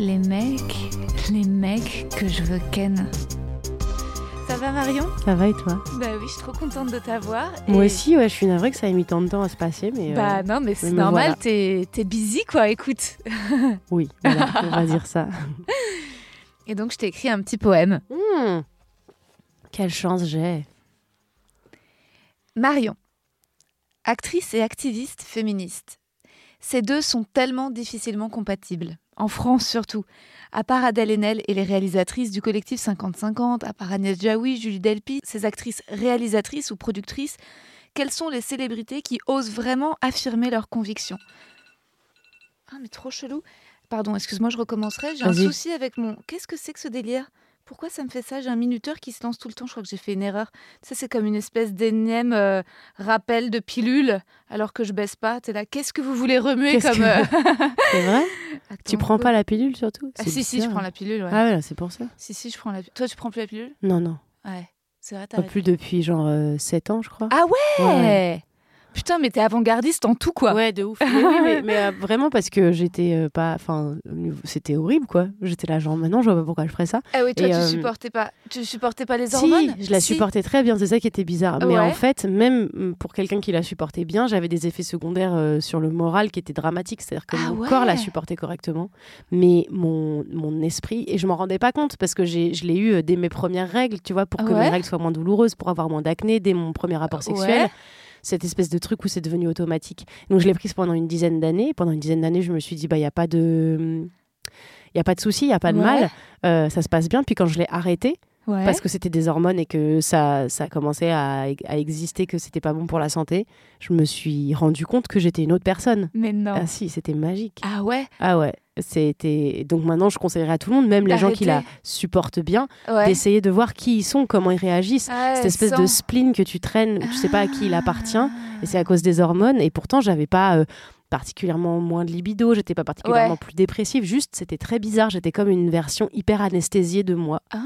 Les mecs, les mecs que je veux ken. Ça va Marion? Ça va et toi? Bah oui, je suis trop contente de t'avoir. Moi aussi, ouais, je suis navrée que ça ait mis tant de temps à se passer, mais euh, Bah non, mais c'est normal, voilà. t'es t'es busy quoi, écoute. oui, voilà, on va dire ça. Et donc je t'ai écrit un petit poème. Hmm. Quelle chance j'ai. Marion, actrice et activiste féministe. Ces deux sont tellement difficilement compatibles, en France surtout. À part Adèle Haenel et les réalisatrices du collectif 50-50, à part Agnès Jaoui, Julie Delpy, ces actrices réalisatrices ou productrices, quelles sont les célébrités qui osent vraiment affirmer leurs convictions? Ah mais trop chelou. Pardon, excuse-moi, je recommencerai. J'ai un souci avec mon... Qu'est-ce que c'est que ce délire? Pourquoi ça me fait ça? J'ai un minuteur qui se lance tout le temps. Je crois que j'ai fait une erreur. Ça, c'est comme une espèce d'énième euh, rappel de pilule alors que je baisse pas. T'es là, qu'est-ce que vous voulez remuer comme. que- euh, C'est vrai? Attends, Tu prends quoi? pas la pilule surtout? Ah, si, si, je prends la pilule. Ouais. Ah ouais, c'est pour ça. Si, si, je prends la pilule. Toi, tu prends plus la pilule? Non, non. Ouais. C'est vrai, plus depuis genre 7 ans, je crois. Ah ouais, Ouais. Putain, mais t'es avant-gardiste en tout, quoi. Ouais, de ouf. Mais oui, mais, mais, euh, vraiment parce que j'étais euh, pas. Enfin, c'était horrible, quoi. J'étais là, genre, maintenant, je vois pas pourquoi je ferais ça. Ah oui, toi, Et, tu euh, supportais pas. Tu supportais pas les Si, hormones je la Si. supportais très bien, c'est ça qui était bizarre. Mais Ouais. en fait, même mm, pour quelqu'un qui la supportait bien, j'avais des effets secondaires euh, sur le moral qui étaient dramatiques. C'est-à-dire que Ah mon ouais. corps la supportait correctement, mais mon, mon esprit, et je m'en rendais pas compte parce que j'ai- je l'ai eu dès mes premières règles, tu vois, pour que Ouais. mes règles soient moins douloureuses, pour avoir moins d'acné, dès mon premier rapport sexuel. Cette espèce de truc où c'est devenu automatique. Donc je l'ai prise pendant une dizaine d'années. Pendant une dizaine d'années, je me suis dit, bah, il n'y a pas de. Il n'y a pas de souci, il n'y a pas de Ouais. mal, Euh, ça se passe bien. Puis quand je l'ai arrêté, Ouais. parce que c'était des hormones et que ça, ça commençait à, à exister, que c'était pas bon pour la santé, je me suis rendu compte que j'étais une autre personne. Mais non. Ah si, c'était magique. Ah ouais? Ah ouais, c'était donc maintenant je conseillerais à tout le monde, même les gens qui la supportent bien, Ouais. d'essayer de voir qui ils sont, comment ils réagissent. Ouais, Cette espèce sans- de spleen que tu traînes, tu sais pas à qui il appartient, Ah. et c'est à cause des hormones. Et pourtant, j'avais pas euh, particulièrement moins de libido, j'étais pas particulièrement Ouais. plus dépressive. Juste, c'était très bizarre. J'étais comme une version hyper anesthésiée de moi. Ah.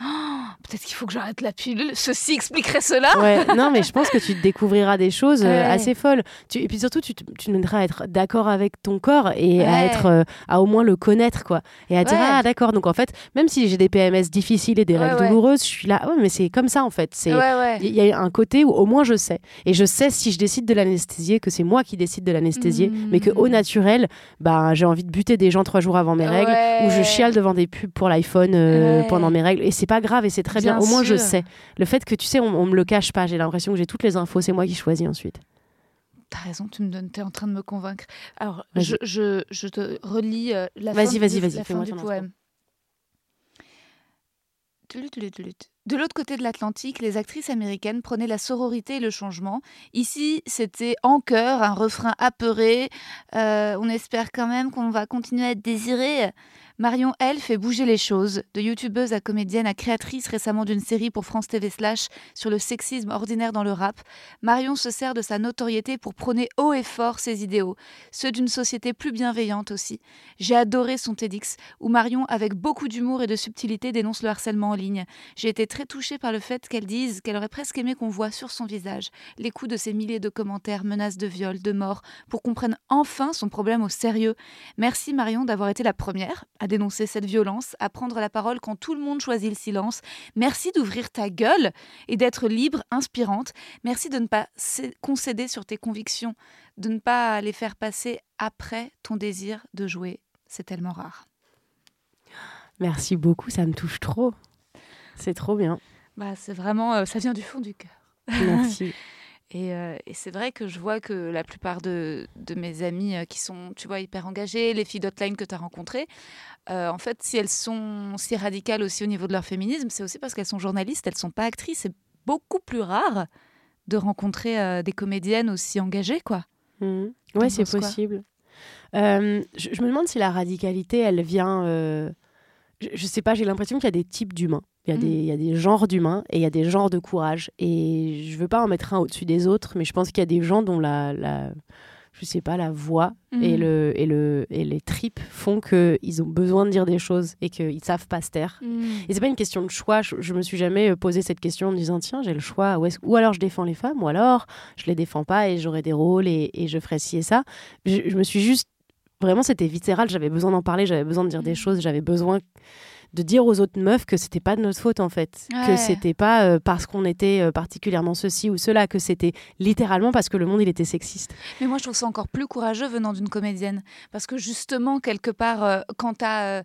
Ah, Peut-être qu'il faut que j'arrête la pilule. Ceci expliquerait cela. Ouais, non, mais je pense que tu découvriras des choses euh, Ouais. assez folles. Tu, et puis surtout, tu, te- devras être d'accord avec ton corps et à être, euh, à au moins le connaître, quoi. Et à dire, ah, d'accord. Donc en fait, même si j'ai des PMS difficiles et des règles douloureuses, je suis là, ouais, mais c'est comme ça, en fait. C'est, il y a un côté où au moins je sais. Et je sais si je décide de l'anesthésier, que c'est moi qui décide de l'anesthésier, mais que au naturel, bah, j'ai envie de buter des gens trois jours avant mes règles, ou je chiale devant des pubs pour l'iPhone euh, pendant mes règles. Et c'est pas grave et c'est très bien. Bien Au moins je sais. Le fait que tu sais, on, on me le cache pas. J'ai l'impression que j'ai toutes les infos. C'est moi qui choisis ensuite. T'as raison, tu me donnes, t'es en train de me convaincre. Alors, Vas-y. je, je, je te relis euh, la Vas-y, fin, du- la fin du poème. Tulut, tulut, tulut. De l'autre côté de l'Atlantique, les actrices américaines prenaient la sororité et le changement. Ici, c'était en chœur, un refrain apeuré. Euh, on espère quand même qu'on va continuer à être désiré. Marion, elle, fait bouger les choses. De youtubeuse à comédienne à créatrice récemment d'une série pour France TV Slash sur le sexisme ordinaire dans le rap, Marion se sert de sa notoriété pour prôner haut et fort ses idéaux, ceux d'une société plus bienveillante aussi. J'ai adoré son TEDx, où Marion, avec beaucoup d'humour et de subtilité, dénonce le harcèlement en ligne. J'ai été très touchée par le fait qu'elle dise qu'elle aurait presque aimé qu'on voit sur son visage les coups de ces milliers de commentaires, menaces de viol, de mort, pour qu'on prenne enfin son problème au sérieux. Merci Marion d'avoir été la première dénoncer cette violence, à prendre la parole quand tout le monde choisit le silence. Merci d'ouvrir ta gueule et d'être libre, inspirante. Merci de ne pas cé- concéder sur tes convictions, de ne pas les faire passer après ton désir de jouer. C'est tellement rare. Merci beaucoup. Ça me touche trop. C'est trop bien. Bah, c'est vraiment, euh, ça vient du fond du cœur. Merci. Et, euh, et c'est vrai que je vois que la plupart de, de mes amies euh, qui sont, tu vois, hyper engagées, les filles d'Hotline que tu as rencontrées, euh, en fait, si elles sont si radicales aussi au niveau de leur féminisme, c'est aussi parce qu'elles sont journalistes, elles sont pas actrices. C'est beaucoup plus rare de rencontrer euh, des comédiennes aussi engagées, quoi. T'en Ouais, c'est possible. Je, je me demande si la radicalité, elle vient. je, je sais pas, j'ai l'impression qu'il y a des types d'humains. Il y, a Mm. des, il y a des genres d'humains et il y a des genres de courage. Et je veux pas en mettre un au-dessus des autres, mais je pense qu'il y a des gens dont la, la je sais pas, la voix et, Mhm. le, et, le, et les tripes font qu'ils ont besoin de dire des choses et qu'ils savent pas se taire. Mm. Et c'est pas une question de choix. Je, je me suis jamais euh, posé cette question en me disant tiens j'ai le choix. Ou, ou alors je défends les femmes, ou alors je les défends pas et j'aurai des rôles et, et je ferai ci et ça. Je, je me suis juste vraiment c'était viscéral. J'avais besoin d'en parler. J'avais besoin de dire des Mhm. choses. J'avais besoin de dire aux autres meufs que c'était pas de notre faute en fait, que Ouais. c'était pas euh, parce qu'on était euh, particulièrement ceci ou cela, que c'était littéralement parce que le monde il était sexiste. Mais moi, je trouve ça encore plus courageux venant d'une comédienne. Parce que justement, quelque part, euh, quand t'as, euh,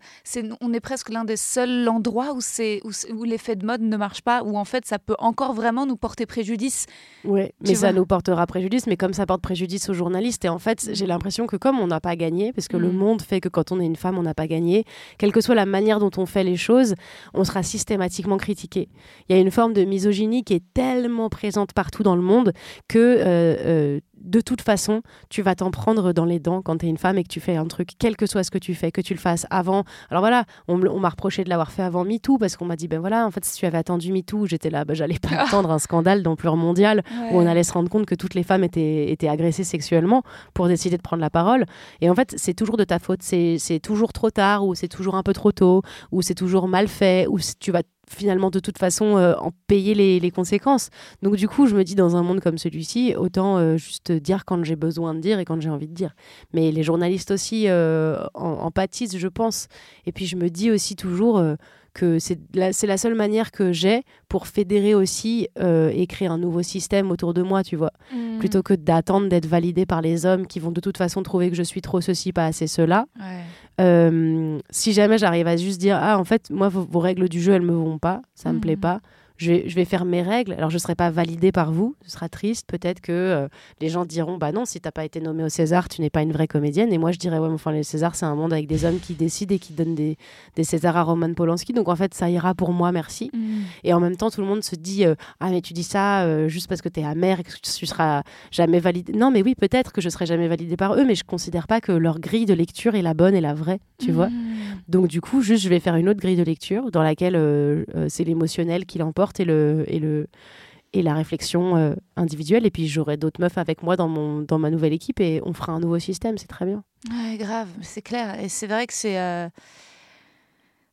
on est presque l'un des seuls endroits où, c'est, où, l'effet de mode ne marche pas, où en fait, ça peut encore vraiment nous porter préjudice. Ouais, mais ça nous portera préjudice, mais comme ça porte préjudice aux journalistes. Et en fait, j'ai l'impression que comme on n'a pas gagné, parce que le Mm. monde fait que quand on est une femme, on n'a pas gagné, quelle que soit la manière dont on fait les choses, on sera systématiquement critiqué. Il y a une forme de misogynie qui est tellement présente partout dans le monde que euh, euh, de toute façon, tu vas t'en prendre dans les dents quand tu es une femme et que tu fais un truc, quel que soit ce que tu fais, que tu le fasses avant. Alors voilà, on, m'a reproché de l'avoir fait avant MeToo parce qu'on m'a dit, ben voilà, en fait, si tu avais attendu MeToo, j'étais là, ben, j'allais pas attendre un scandale d'ampleur mondiale où on allait se rendre compte que toutes les femmes étaient, étaient agressées sexuellement pour décider de prendre la parole. Et en fait, c'est toujours de ta faute. C'est toujours trop tard, ou c'est toujours un peu trop tôt, ou c'est toujours mal fait, ou tu vas finalement de toute façon euh, en payer les, conséquences. Donc du coup, je me dis, dans un monde comme celui-ci, autant euh, juste dire quand j'ai besoin de dire et quand j'ai envie de dire. Mais les journalistes aussi euh, en, en pâtissent, je pense. Et puis je me dis aussi toujours... que c'est la, la seule manière que j'ai pour fédérer aussi euh, et créer un nouveau système autour de moi, tu vois. Mm. Plutôt que d'attendre d'être validé par les hommes qui vont de toute façon trouver que je suis trop ceci, pas assez cela. Ouais. Euh, si jamais j'arrive à juste dire, ah, en fait, moi, vos, vos règles du jeu, elles me vont pas, ça me Mhm. plaît pas. Je vais, je vais faire mes règles. Alors, je ne serai pas validée par vous. Ce sera triste. Peut-être que euh, les gens diront Bah non, si tu n'as pas été nommée au César, tu n'es pas une vraie comédienne. Et moi, je dirais Ouais, mais enfin, les Césars, c'est un monde avec des hommes qui décident et qui donnent des, des Césars à Roman Polanski. Donc, en fait, ça ira pour moi, merci. Mm. Et en même temps, tout le monde se dit euh, Ah, mais tu dis ça euh, juste parce que tu es amère et que tu seras jamais validée. Non, mais oui, peut-être que je serai jamais validée par eux, mais je considère pas que leur grille de lecture est la bonne et la vraie, tu vois. Mm. Donc, du coup, juste, je vais faire une autre grille de lecture dans laquelle c'est l'émotionnel qui l'emporte et, le, et, le, et la réflexion euh, individuelle. Et puis, j'aurai d'autres meufs avec moi dans, mon, dans ma nouvelle équipe et on fera un nouveau système, c'est très bien. Grave, c'est clair. Et c'est vrai que c'est. euh,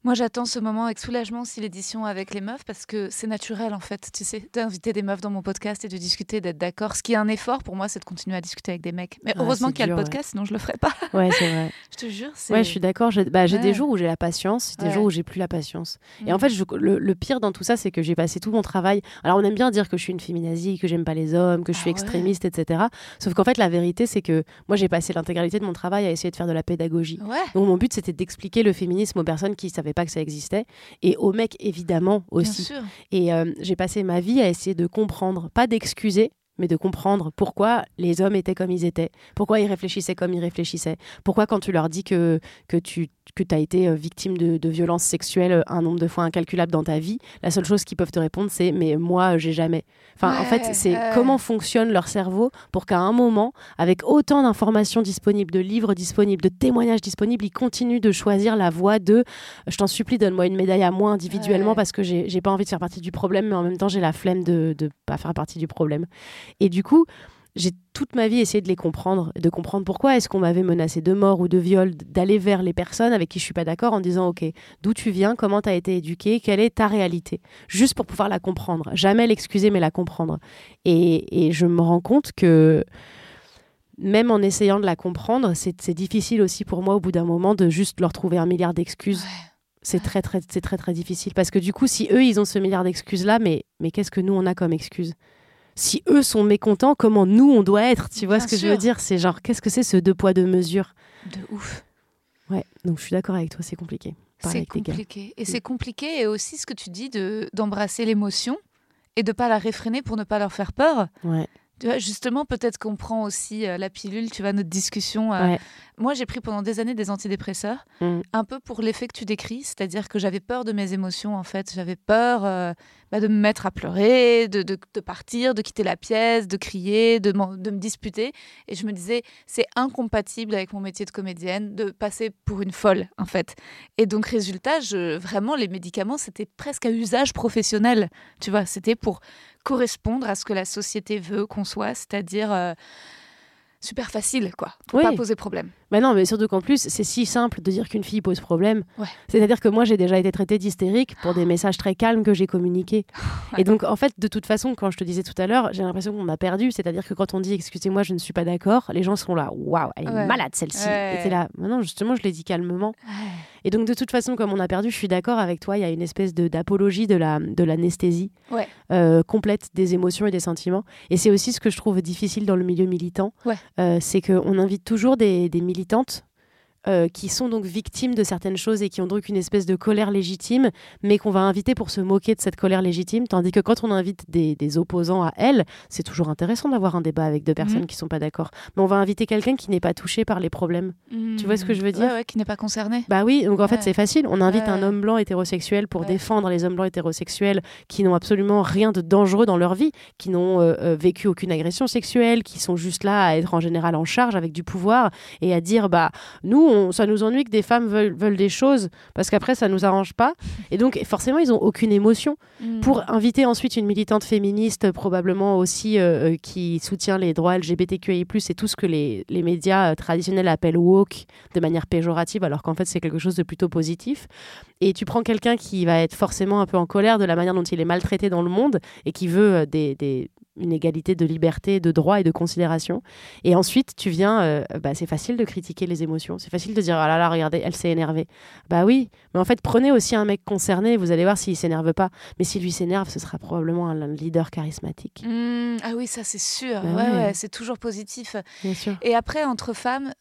Moi, j'attends ce moment avec soulagement si l'édition avec les meufs, parce que c'est naturel, en fait, tu sais, d'inviter des meufs dans mon podcast et de discuter, d'être d'accord. Ce qui est un effort pour moi, c'est de continuer à discuter avec des mecs. Mais Ah, heureusement qu'il y a dur, le ouais. podcast, sinon je le ferais pas. Ouais, c'est vrai. je te jure, c'est. Ouais, je suis d'accord. J'ai bah, Ouais. des jours où j'ai la patience, des Ouais. jours où j'ai plus la patience. Et Mm. en fait, je- le, le pire dans tout ça, c'est que j'ai passé tout mon travail. Alors, on aime bien dire que je suis une féminazie, que j'aime pas les hommes, que je Ah suis extrémiste, etc. Sauf qu'en fait, la vérité, c'est que moi, j'ai passé l'intégralité de mon travail à essayer de faire de la pédagogie. Donc, mon but, c'était d'expliquer le féminisme aux personnes qui savaient pas que ça existait et aux mecs, évidemment, bien aussi. sûr. Et euh, j'ai passé ma vie à essayer de comprendre, pas d'excuser, mais de comprendre pourquoi les hommes étaient comme ils étaient, pourquoi ils réfléchissaient comme ils réfléchissaient, pourquoi quand tu leur dis que, que tu que as été euh, victime de, de violences sexuelles euh, un nombre de fois incalculable dans ta vie, la seule chose qu'ils peuvent te répondre, c'est mais moi, euh, j'ai jamais. Enfin, en fait, c'est comment fonctionne leur cerveau pour qu'à un moment, avec autant d'informations disponibles, de livres disponibles, de témoignages disponibles, ils continuent de choisir la voie de je t'en supplie, donne-moi une médaille à moi individuellement Ouais. parce que j'ai j'ai pas envie de faire partie du problème, mais en même temps, j'ai la flemme de ne pas faire partie du problème. Et du coup, j'ai toute ma vie essayé de les comprendre, de comprendre pourquoi est-ce qu'on m'avait menacé de mort ou de viol, d'aller vers les personnes avec qui je suis pas d'accord en disant ok, d'où tu viens, comment tu as été éduqué, quelle est ta réalité, juste pour pouvoir la comprendre, jamais l'excuser mais la comprendre. Et, et je me rends compte que même en essayant de la comprendre, c'est difficile aussi pour moi au bout d'un moment de juste leur trouver un milliard d'excuses. Ouais. C'est très très c'est très très difficile parce que du coup si eux ils ont ce milliard d'excuses là mais mais qu'est-ce que nous on a comme excuses Si eux sont mécontents, comment nous on doit être Tu vois Bien ce que je veux dire? C'est genre qu'est-ce que c'est ce deux poids deux mesures? De ouf. Ouais, donc je suis d'accord avec toi, c'est compliqué. C'est compliqué. Et c'est compliqué, et aussi ce que tu dis de d'embrasser l'émotion et de pas la réfréner pour ne pas leur faire peur. Ouais. Tu vois, justement, peut-être qu'on prend aussi euh, la pilule, tu vois, notre discussion. euh, Ouais. Moi, j'ai pris pendant des années des antidépresseurs, Mm. un peu pour l'effet que tu décris, c'est-à-dire que j'avais peur de mes émotions, en fait. J'avais peur euh, bah, de me mettre à pleurer, de, de- de partir, de quitter la pièce, de crier, de, de me disputer. Et je me disais, c'est incompatible avec mon métier de comédienne de passer pour une folle, en fait. Et donc, résultat, je, vraiment, les médicaments, c'était presque à usage professionnel. Tu vois, c'était pour correspondre à ce que la société veut qu'on soit, c'est-à-dire euh, super facile, quoi, pour Oui. pas poser problème. Mais non, mais surtout qu'en plus, c'est si simple de dire qu'une fille pose problème. Ouais. C'est-à-dire que moi, j'ai déjà été traitée d'hystérique pour des messages très calmes que j'ai communiqués. Ouais. Et donc, en fait, de toute façon, quand je te disais tout à l'heure, j'ai l'impression qu'on m'a perdu. C'est-à-dire que quand on dit excusez-moi, je ne suis pas d'accord, les gens sont là, waouh, elle est Ouais. malade celle-ci. Et t'es là, non, justement, je l'ai dit calmement. Et donc, de toute façon, comme on a perdu, je suis d'accord avec toi, il y a une espèce de- d'apologie de la de l'anesthésie Ouais. euh, complète des émotions et des sentiments. Et c'est aussi ce que je trouve difficile dans le milieu militant. Euh, c'est qu'on invite toujours des, des militantes. Euh, qui sont donc victimes de certaines choses et qui ont donc une espèce de colère légitime, mais qu'on va inviter pour se moquer de cette colère légitime, tandis que quand on invite des, des opposants à elle, c'est toujours intéressant d'avoir un débat avec deux personnes Mhm. qui sont pas d'accord. Mais on va inviter quelqu'un qui n'est pas touché par les problèmes. Tu vois ce que je veux dire Ouais, ouais, qui n'est pas concerné. Bah oui, donc en fait Ouais. c'est facile. On invite un homme blanc hétérosexuel pour défendre les hommes blancs hétérosexuels qui n'ont absolument rien de dangereux dans leur vie, qui n'ont euh, euh, vécu aucune agression sexuelle, qui sont juste là à être en général en charge avec du pouvoir et à dire bah nous on- ça nous ennuie que des femmes veulent, veulent des choses parce qu'après ça nous arrange pas. Et donc forcément ils ont aucune émotion Mm. pour inviter ensuite une militante féministe, probablement aussi euh, euh, qui soutient les droits LGBTQI+, et tout ce que les, les médias euh, traditionnels appellent woke de manière péjorative, alors qu'en fait c'est quelque chose de plutôt positif. Et tu prends quelqu'un qui va être forcément un peu en colère de la manière dont il est maltraité dans le monde et qui veut des, des- une égalité de liberté, de droit et de considération. Et ensuite, tu viens, euh, bah, c'est facile de critiquer les émotions. C'est facile de dire, ah là là, regardez, elle s'est énervée. Bah oui, mais en fait, prenez aussi un mec concerné, vous allez voir s'il s'énerve pas. Mais s'il lui s'énerve, ce sera probablement un leader charismatique. Mm, Ah oui, ça c'est sûr. Bah ouais, ouais. ouais, c'est toujours positif. Bien sûr. Et après, entre femmes,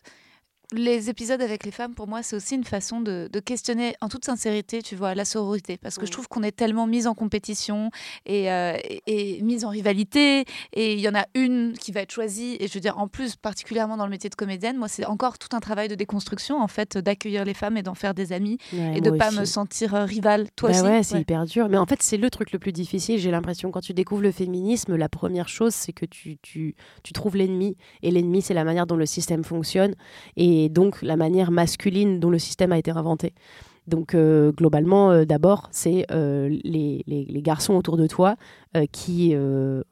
les épisodes avec les femmes, pour moi, c'est aussi une façon de, de questionner en toute sincérité, tu vois, la sororité. Parce que je Mm. trouve qu'on est tellement mis en compétition et, euh, et, et mise en rivalité. Et il y en a une qui va être choisie. Et je veux dire, en plus, particulièrement dans le métier de comédienne, moi, c'est encore tout un travail de déconstruction, en fait, d'accueillir les femmes et d'en faire des amies. Ouais, et de moi pas aussi. me sentir euh, rivale. Toi Bah aussi ouais, c'est Ouais. hyper dur. Mais en fait, c'est le truc le plus difficile. J'ai l'impression, quand tu découvres le féminisme, la première chose, c'est que tu, tu, tu trouves l'ennemi. Et l'ennemi, c'est la manière dont le système fonctionne. Et donc, la manière masculine dont le système a été inventé. Donc, euh, globalement, euh, d'abord, c'est euh, les, les- les garçons autour de toi qui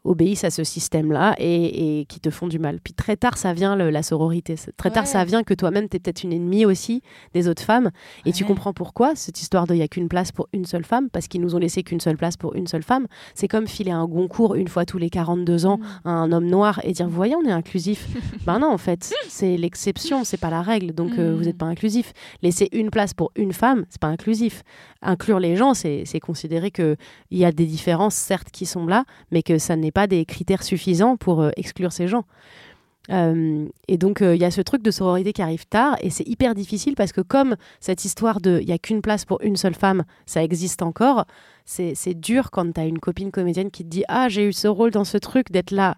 obéissent à ce système-là et, et qui te font du mal. Puis très tard, ça vient le- la sororité. Très tard, ça vient que toi-même, tu es peut-être une ennemie aussi des autres femmes. Et tu comprends pourquoi cette histoire de il n'y a qu'une place pour une seule femme, parce qu'ils nous ont laissé qu'une seule place pour une seule femme. C'est comme filer un Goncourt une fois tous les 42 ans Mm. à un homme noir et dire, vous voyez, on est inclusif. ben non, en fait, c'est l'exception, c'est pas la règle, donc Mm. vous n'êtes pas inclusif. Laisser une place pour une femme, c'est pas inclusif. Inclure les gens, c'est considérer qu'il y a des différences, certes, qui sont là, mais que ça n'est pas des critères suffisants pour euh, exclure ces gens. Euh, et donc, euh, il y a ce truc de sororité qui arrive tard, et c'est hyper difficile parce que comme cette histoire de il y a qu'une place pour une seule femme, ça existe encore, c'est dur quand tu as une copine comédienne qui te dit Ah, j'ai eu ce rôle dans ce truc, d'être là.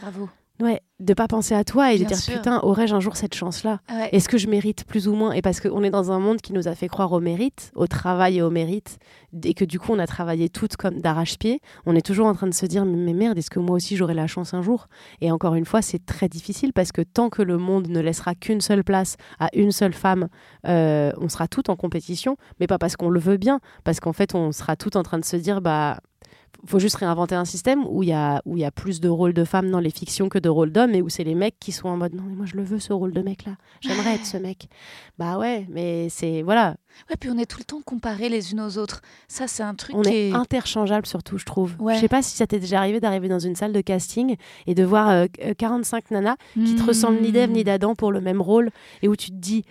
Bravo. Ouais, de pas penser à toi et de dire sûr. Putain, aurais-je un jour cette chance-là? Ouais. Est-ce que je mérite plus ou moins? Et parce qu'on est dans un monde qui nous a fait croire au mérite, au travail et au mérite, et que du coup on a travaillé toutes comme d'arrache-pied, on est toujours en train de se dire mais merde, est-ce que moi aussi j'aurai la chance un jour? Et encore une fois, c'est très difficile parce que tant que le monde ne laissera qu'une seule place à une seule femme, euh, on sera toutes en compétition, mais pas parce qu'on le veut bien, parce qu'en fait on sera toutes en train de se dire bah faut juste réinventer un système où il y a où il y a plus de rôles de femmes dans les fictions que de rôles d'hommes et où c'est les mecs qui sont en mode non mais moi je le veux ce rôle de mec là j'aimerais être ce mec bah ouais mais c'est voilà Ouais, puis on est tout le temps comparés les unes aux autres. Ça, c'est un truc on qui est est. interchangeables surtout je trouve Ouais. je sais pas si ça t'est déjà arrivé d'arriver dans une salle de casting et de voir euh, euh, 45 nanas qui te Hmm. ressemblent ni d'Ève ni d'Adam pour le même rôle et où tu te dis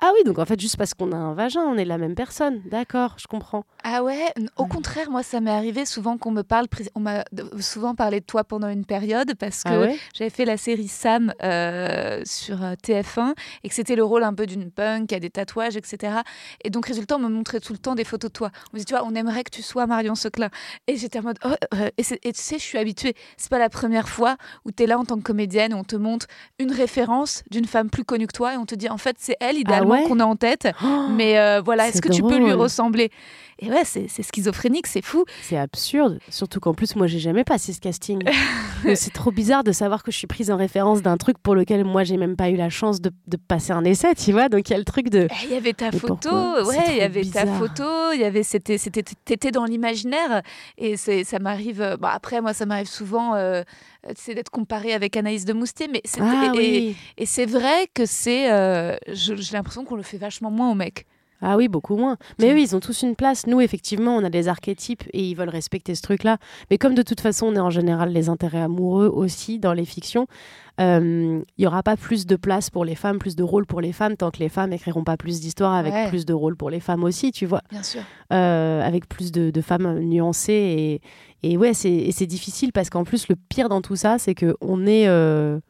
ah oui donc en fait juste parce qu'on a un vagin on est la même personne d'accord je comprends Ah ouais, au contraire, moi ça m'est arrivé souvent qu'on me parle, on m'a souvent parlé de toi pendant une période parce ah que j'avais fait la série Sam euh, sur euh, TF1 et que c'était le rôle un peu d'une punk qui a des tatouages, etc. Et donc résultat, on me montrait tout le temps des photos de toi. On me dit, tu vois, on aimerait que tu sois Marion Seclin. Et j'étais en mode, oh, euh, et, tu sais, je suis habituée. C'est pas la première fois où tu es là en tant que comédienne, on te montre une référence d'une femme plus connue que toi et on te dit, en fait, c'est elle ah idéalement qu'on a en tête. mais voilà, est-ce que tu peux lui ressembler? Et ouais, c'est schizophrénique, c'est fou. C'est absurde, surtout qu'en plus, moi, j'ai jamais passé ce casting. c'est trop bizarre de savoir que je suis prise en référence d'un truc pour lequel moi, j'ai même pas eu la chance de, de, passer un essai, tu vois. Donc il y a le truc de. Eh, il y avait ta photo, ouais, il y avait ta photo, il y avait c'était c'était t'étais dans l'imaginaire et c'est ça m'arrive. Euh, bah, après, moi, ça m'arrive souvent. Euh, c'est d'être comparée avec Anaïs de Moustier, mais ah, et, et c'est vrai que c'est, euh, j'ai l'impression qu'on le fait vachement moins aux mecs. Ah oui, beaucoup moins. Mais eux, ils ont tous une place. Nous, effectivement, on a des archétypes et ils veulent respecter ce truc-là. Mais comme de toute façon, on est en général les intérêts amoureux aussi dans les fictions, euh, il n'y aura pas plus de place pour les femmes, plus de rôles pour les femmes, tant que les femmes écriront pas plus d'histoires avec plus de rôles pour les femmes aussi, tu vois. Bien sûr. Euh, avec plus de, femmes nuancées. Et, et ouais, c'est difficile parce qu'en plus, le pire dans tout ça, c'est qu'on est. Euh,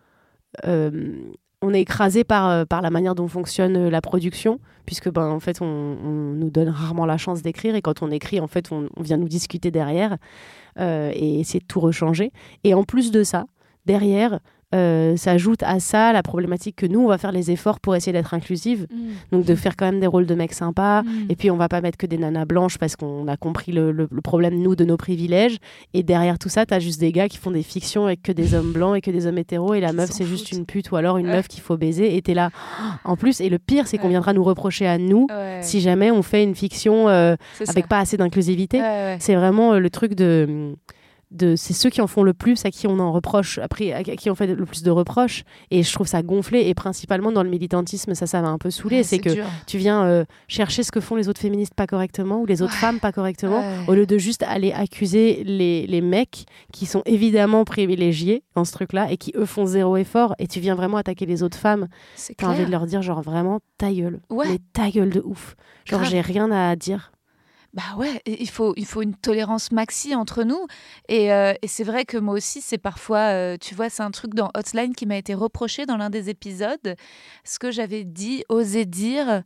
on est écrasé par, euh, par la manière dont fonctionne euh, la production, puisque ben, en fait, on, nous donne rarement la chance d'écrire, et quand on écrit, en fait, on, vient nous discuter derrière euh, et essayer de tout rechanger. Et en plus de ça, derrière, euh, s'ajoute à ça la problématique que nous, on va faire les efforts pour essayer d'être inclusive. Mm. Donc de faire quand même des rôles de mecs sympas. Mm. Et puis on va pas mettre que des nanas blanches parce qu'on a compris le, problème, nous, de nos privilèges. Et derrière tout ça, tu as juste des gars qui font des fictions avec que des hommes blancs et que des hommes hétéros. Et la meuf, c'est juste une pute ou alors une meuf qu'il faut baiser. Et t'es là. En plus, et le pire, c'est qu'on viendra nous reprocher à nous si jamais on fait une fiction euh, avec pas assez d'inclusivité. C'est vraiment euh, le truc de c'est ceux qui en font le plus à qui on en reproche après à qui on fait le plus de reproches. Et je trouve ça gonflé. Et principalement dans le militantisme ça ça m'a un peu saoulé c'est que tu viens euh, chercher ce que font les autres féministes pas correctement ou les autres femmes pas correctement au lieu de juste aller accuser les, les, mecs qui sont évidemment privilégiés dans ce truc là et qui eux font zéro effort. Et tu viens vraiment attaquer les autres femmes. T'as envie de leur dire genre vraiment ta gueule. Mais ta gueule de ouf. Genre j'ai rien à dire bah ouais, il faut, il faut une tolérance maxi entre nous. Et, euh, c'est vrai que moi aussi, c'est parfois, euh, tu vois, c'est un truc dans Hotline qui m'a été reproché dans l'un des épisodes. Ce que j'avais dit, osé dire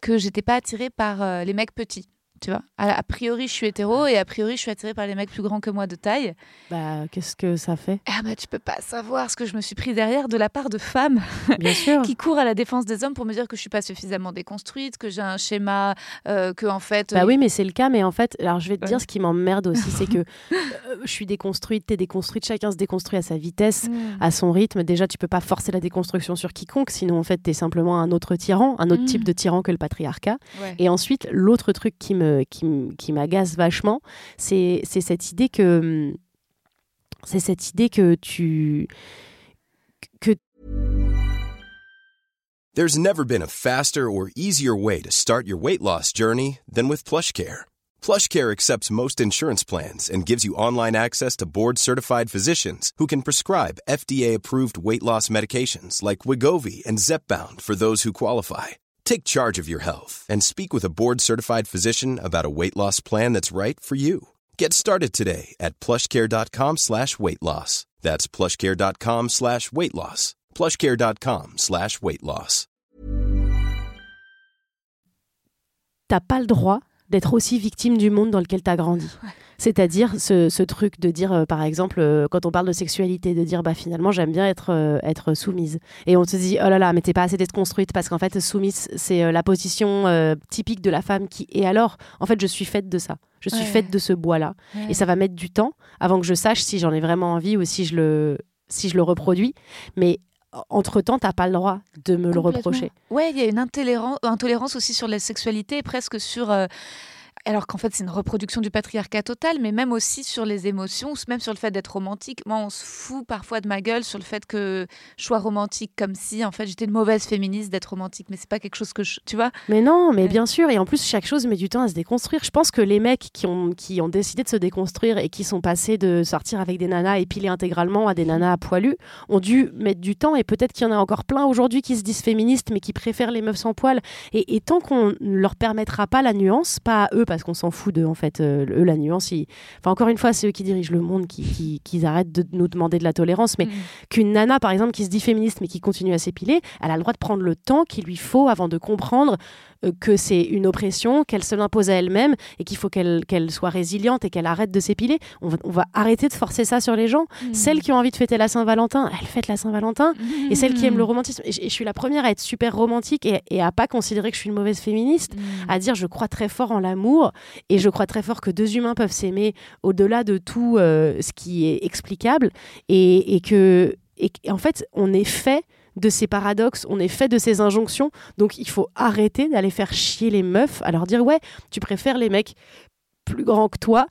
que j'étais pas attirée par euh, les mecs petits. Tu vois, a, priori, je suis hétéro et a priori, je suis attirée par les mecs plus grands que moi de taille. Bah, qu'est-ce que ça fait? Ah bah, tu peux pas savoir ce que je me suis pris derrière de la part de femmes Bien sûr. qui courent à la défense des hommes pour me dire que je suis pas suffisamment déconstruite, que j'ai un schéma, euh, que en fait. Bah oui, mais c'est le cas. Mais en fait, alors je vais te dire ce qui m'emmerde aussi, c'est que euh, je suis déconstruite, t'es déconstruite, chacun se déconstruit à sa vitesse, mm. à son rythme. Déjà, tu peux pas forcer la déconstruction sur quiconque, sinon en fait, t'es simplement un autre tyran, un autre type mm. de tyran que le patriarcat. Et ensuite, l'autre truc qui me qui, m'agace vachement, c'est cette idée que c'est cette idée que tu que There's never been a faster or easier way to start your weight loss journey than with PlushCare. PlushCare accepts most insurance plans and gives you online access to board-certified physicians who can prescribe FDA-approved weight loss medications like Wigovi and Zepbound for those who qualify. Take charge of your health and speak with a board certified physician about a weight loss plan that's right for you. Get started today at plushcare.com slash weight loss. That's plushcare.com slash weight loss. Plushcare.com slash weight loss. T'as pas le droit d'être aussi victime du monde dans lequel t'as grandi. Ouais. C'est-à-dire ce, truc de dire, euh, par exemple, euh, quand on parle de sexualité, de dire, bah finalement, j'aime bien être, euh, être soumise. Et on te dit, oh là là, mais t'es pas assez déconstruite parce qu'en fait, soumise, c'est la position typique de la femme qui. Et alors, en fait, je suis faite de ça. Je suis faite de ce bois-là. Et ça va mettre du temps avant que je sache si j'en ai vraiment envie ou si je le, si je le reproduis. Mais entre-temps, t'as pas le droit de me le reprocher. Ouais, il y a une intolérance, intolérance aussi sur la sexualité, presque sur alors qu'en fait c'est une reproduction du patriarcat total, mais même aussi sur les émotions, même sur le fait d'être romantique. Moi, on se fout parfois de ma gueule sur le fait que je sois romantique, comme si en fait j'étais une mauvaise féministe d'être romantique, mais c'est pas quelque chose que je, tu vois? Mais non, mais bien sûr, et en plus chaque chose met du temps à se déconstruire. Je pense que les mecs qui ont qui ont décidé de se déconstruire et qui sont passés de sortir avec des nanas épilées intégralement à des nanas à poilus ont dû mettre du temps, et peut-être qu'il y en a encore plein aujourd'hui qui se disent féministes mais qui préfèrent les meufs sans poils. Et, et tant qu'on ne leur permettra pas la nuance, pas à eux parce qu'on s'en fout de en fait eux la nuance enfin encore une fois c'est eux qui dirigent le monde qui, qui, arrêtent de nous demander de la tolérance mais mm. qu'une nana par exemple qui se dit féministe mais qui continue à s'épiler elle a le droit de prendre le temps qu'il lui faut avant de comprendre euh, que c'est une oppression, qu'elle se l'impose à elle-même et qu'il faut qu'elle soit résiliente et qu'elle arrête de s'épiler. On va, arrêter de forcer ça sur les gens. Mm. Celles qui ont envie de fêter la Saint-Valentin, elles fêtent la Saint-Valentin. Et celles qui aiment le romantisme, et je, suis la première à être super romantique et, et, à pas considérer que je suis une mauvaise féministe, mm. à dire je crois très fort en l'amour et je crois très fort que deux humains peuvent s'aimer au-delà de tout euh, ce qui est explicable et, que et en fait on est fait de ces paradoxes, on est fait de ces injonctions. Donc il faut arrêter d'aller faire chier les meufs à leur dire ouais, tu préfères les mecs plus grands que toi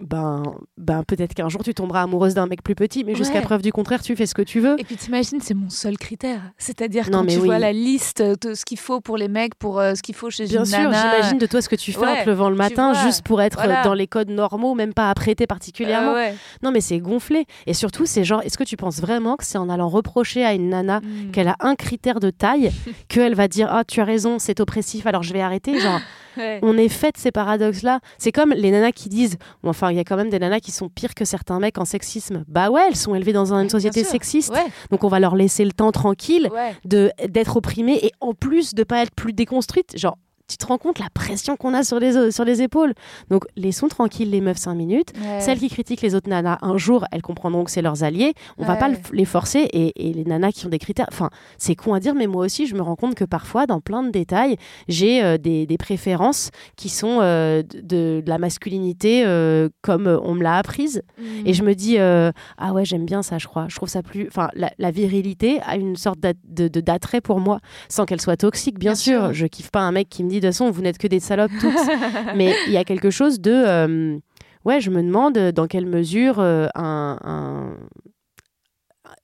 ben, ben peut-être qu'un jour tu tomberas amoureuse d'un mec plus petit, mais jusqu'à preuve du contraire, tu fais ce que tu veux. Et puis t'imagines, c'est mon seul critère. C'est-à-dire quand tu vois la liste de ce qu'il faut pour les mecs, pour euh, ce qu'il faut chez Bien une sûr, j'imagine de toi ce que tu fais en te levant le matin juste pour être dans les codes normaux, même pas apprêté particulièrement. Euh, non, mais c'est gonflé. Et surtout, c'est genre, est-ce que tu penses vraiment que c'est en allant reprocher à une nana hmm. qu'elle a un critère de taille qu'elle va dire ah tu as raison, c'est oppressif, alors je vais arrêter, genre? On est fait de ces paradoxes-là. C'est comme les nanas qui disent, enfin, il y a quand même des nanas qui sont pires que certains mecs en sexisme. Bah ouais, elles sont élevées dans une société sexiste. Donc on va leur laisser le temps tranquille de d'être opprimées et en plus de pas être plus déconstruites. Genre, tu te rends compte la pression qu'on a sur les, sur les épaules. Donc, laissons tranquilles les meufs 5 minutes. Celles qui critiquent les autres nanas, un jour, elles comprendront que c'est leurs alliés. On va pas les forcer. Et, les nanas qui ont des critères, enfin, c'est con à dire, mais moi aussi, je me rends compte que parfois, dans plein de détails, j'ai euh, des, des, préférences qui sont euh, de, la masculinité euh, comme on me l'a apprise. Mmh. Et je me dis, ah ouais, j'aime bien ça, je crois. Je trouve ça plus. Enfin, la, virilité a une sorte d'attrait pour moi, sans qu'elle soit toxique, bien, sûr. sûr. Je kiffe pas un mec qui me dit de toute façon, vous n'êtes que des salopes toutes. Mais il y a quelque chose de. Euh, ouais, je me demande dans quelle mesure euh, un,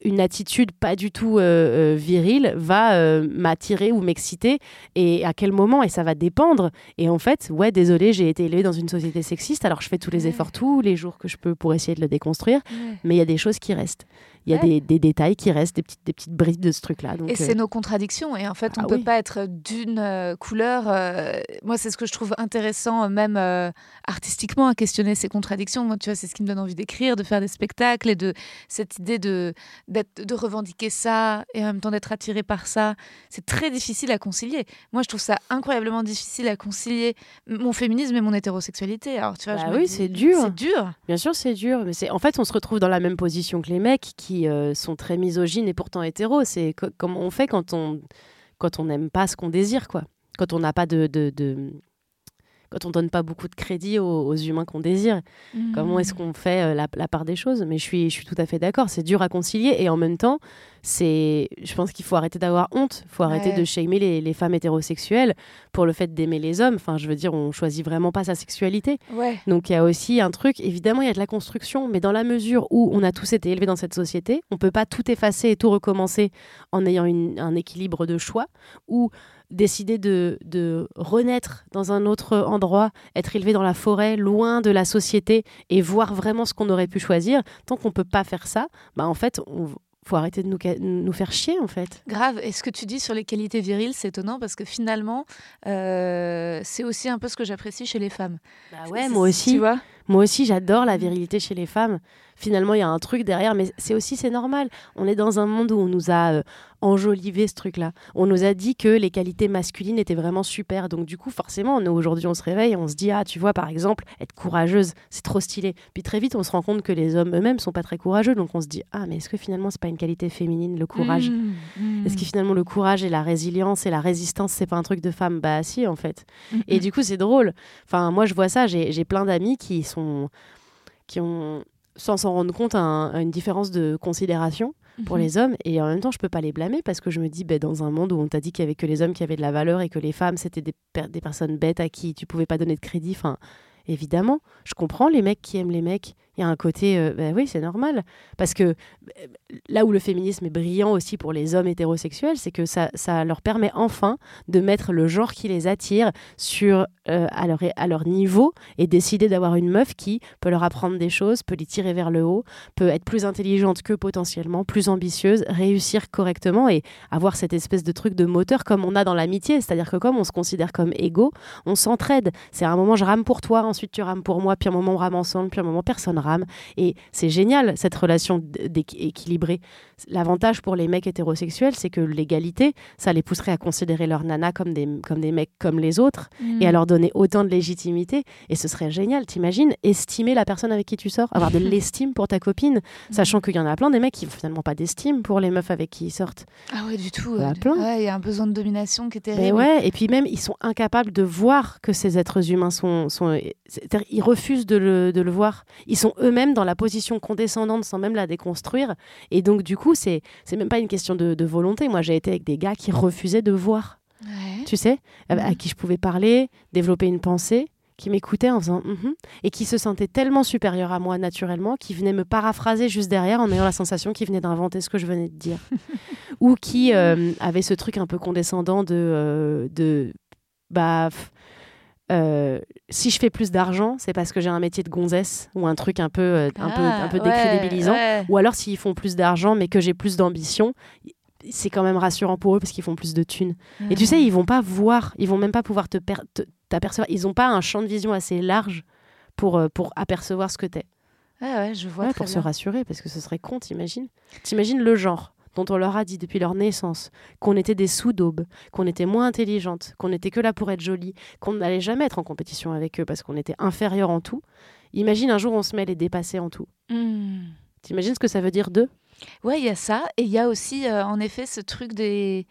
une attitude pas du tout euh, virile va m'attirer ou m'exciter et à quel moment et ça va dépendre et en fait ouais désolé j'ai été élevée dans une société sexiste alors je fais tous les efforts tous les jours que je peux pour essayer de le déconstruire mais il y a des choses qui restent il y a des, des, détails qui restent, des petites, des petites brides de ce truc-là. Et c'est euh, nos contradictions. Et en fait, on ne ah peut pas être d'une euh, couleur. Euh, moi, c'est ce que je trouve intéressant, même artistiquement, à questionner ces contradictions. Moi, tu vois, c'est ce qui me donne envie d'écrire, de faire des spectacles et de cette idée de, de revendiquer ça et en même temps d'être attiré par ça. C'est très difficile à concilier. Moi, je trouve ça incroyablement difficile à concilier mon féminisme et mon hétérosexualité. Alors, tu vois, bah oui, c'est dur. C'est dur. Bien sûr, c'est dur. Mais c'est en fait, on se retrouve dans la même position que les mecs qui euh, sont très misogynes et pourtant hétéros. C'est comment on fait quand on quand on n'aime pas ce qu'on désire, quoi. Quand on n'a pas de, de, quand on donne pas beaucoup de crédit aux, humains qu'on désire. Comment est-ce mmh. qu'on fait euh, la, part des choses? Mais je suis, je suis tout à fait d'accord. C'est dur à concilier et en même temps, c'est, je pense qu'il faut arrêter d'avoir honte. Il faut arrêter de shamer les, les, femmes hétérosexuelles pour le fait d'aimer les hommes. Enfin, je veux dire, on choisit vraiment pas sa sexualité. Donc il y a aussi un truc. Évidemment, il y a de la construction, mais dans la mesure où on a tous été élevés dans cette société, on peut pas tout effacer et tout recommencer en ayant un équilibre de choix ou décider de, de, renaître dans un autre endroit, être élevé dans la forêt, loin de la société et voir vraiment ce qu'on aurait pu choisir, tant qu'on ne peut pas faire ça, bah en fait, on, faut arrêter de nous, nous, faire chier en fait. Grave. Et ce que tu dis sur les qualités viriles, c'est étonnant parce que finalement, euh, c'est aussi un peu ce que j'apprécie chez les femmes. Bah ouais, moi aussi. Tu vois moi aussi, j'adore la virilité chez les femmes. Finalement, il y a un truc derrière, mais c'est aussi c'est normal. On est dans un monde où on nous a euh, enjolivé ce truc-là. On nous a dit que les qualités masculines étaient vraiment super. Donc du coup, forcément, aujourd'hui, on se réveille, on se dit ah, tu vois, par exemple, être courageuse, c'est trop stylé. Puis très vite, on se rend compte que les hommes eux-mêmes sont pas très courageux. Donc on se dit ah, mais est-ce que finalement, c'est pas une qualité féminine, le courage mmh, mmh. Est-ce que finalement, le courage et la résilience et la résistance, c'est pas un truc de femme Bah si, en fait. Mmh, et du coup, c'est drôle. Enfin, moi, je vois ça. J'ai plein d'amis qui sont qui ont, sans s'en rendre compte, une différence de considération pour mhm. les hommes. Et en même temps, je peux pas les blâmer parce que je me dis, ben, dans un monde où on t'a dit qu'il y avait que les hommes qui avaient de la valeur et que les femmes, c'était des, personnes bêtes à qui tu pouvais pas donner de crédit, enfin, évidemment, je comprends les mecs qui aiment les mecs. Il y a un côté, euh, bah oui, c'est normal. Parce que euh, là où le féminisme est brillant aussi pour les hommes hétérosexuels, c'est que ça, ça leur permet enfin de mettre le genre qui les attire sur, euh, à, leur, à leur niveau et décider d'avoir une meuf qui peut leur apprendre des choses, peut les tirer vers le haut, peut être plus intelligente que potentiellement, plus ambitieuse, réussir correctement et avoir cette espèce de truc de moteur comme on a dans l'amitié. C'est-à-dire que comme on se considère comme égaux, on s'entraide. C'est à un moment, je rame pour toi, ensuite tu rames pour moi, puis un moment, on rame ensemble, puis un moment, personne et c'est génial, cette relation équilibrée. L'avantage pour les mecs hétérosexuels, c'est que l'égalité, ça les pousserait à considérer leur nana comme des, comme des mecs comme les autres Mm. et à leur donner autant de légitimité. Et ce serait génial, t'imagines, estimer la personne avec qui tu sors, avoir de l'estime pour ta copine, sachant qu'il y en a plein des mecs qui n'ont finalement pas d'estime pour les meufs avec qui ils sortent. Ah ouais, du tout. Il y en a plein. ouais, il y a un besoin de domination qui est Mais terrible. ouais, et puis même, ils sont incapables de voir que ces êtres humains sont... sont ils refusent de le, de le voir. Ils sont eux-mêmes dans la position condescendante sans même la déconstruire. Et donc, du coup, c'est c'est même pas une question de, de volonté. Moi, j'ai été avec des gars qui refusaient de voir, Ouais. tu sais, à- à Mhm. qui je pouvais parler, développer une pensée, qui m'écoutaient en faisant Mhm et qui se sentaient tellement supérieurs à moi naturellement, qui venaient me paraphraser juste derrière en ayant la sensation qu'ils venaient d'inventer ce que je venais de dire. Ou qui euh, avaient ce truc un peu condescendant de. euh, de bah. Euh, si je fais plus d'argent, c'est parce que j'ai un métier de gonzesse ou un truc un peu, euh, un peu, Ah, un peu ouais, décrédibilisant. ouais. Ou alors s'ils font plus d'argent mais que j'ai plus d'ambition, c'est quand même rassurant pour eux parce qu'ils font plus de thunes. Et tu sais, ils vont pas voir, ils vont même pas pouvoir te per- te- t'apercevoir. Ils ont pas un champ de vision assez large pour, euh, pour apercevoir ce que t'es. Ouais, ouais, je vois Ouais, pour se rassurer, parce que ce serait con, t'imagines? T'imagines le genre dont on leur a dit depuis leur naissance qu'on était des sous-daubes, qu'on était moins intelligentes, qu'on était que là pour être jolie, qu'on n'allait jamais être en compétition avec eux parce qu'on était inférieur en tout. Imagine un jour on se met à les dépasser en tout. Hmm. T'imagines ce que ça veut dire d'eux? Ouais, il y a ça. Et il y a aussi, euh, en effet, ce truc des,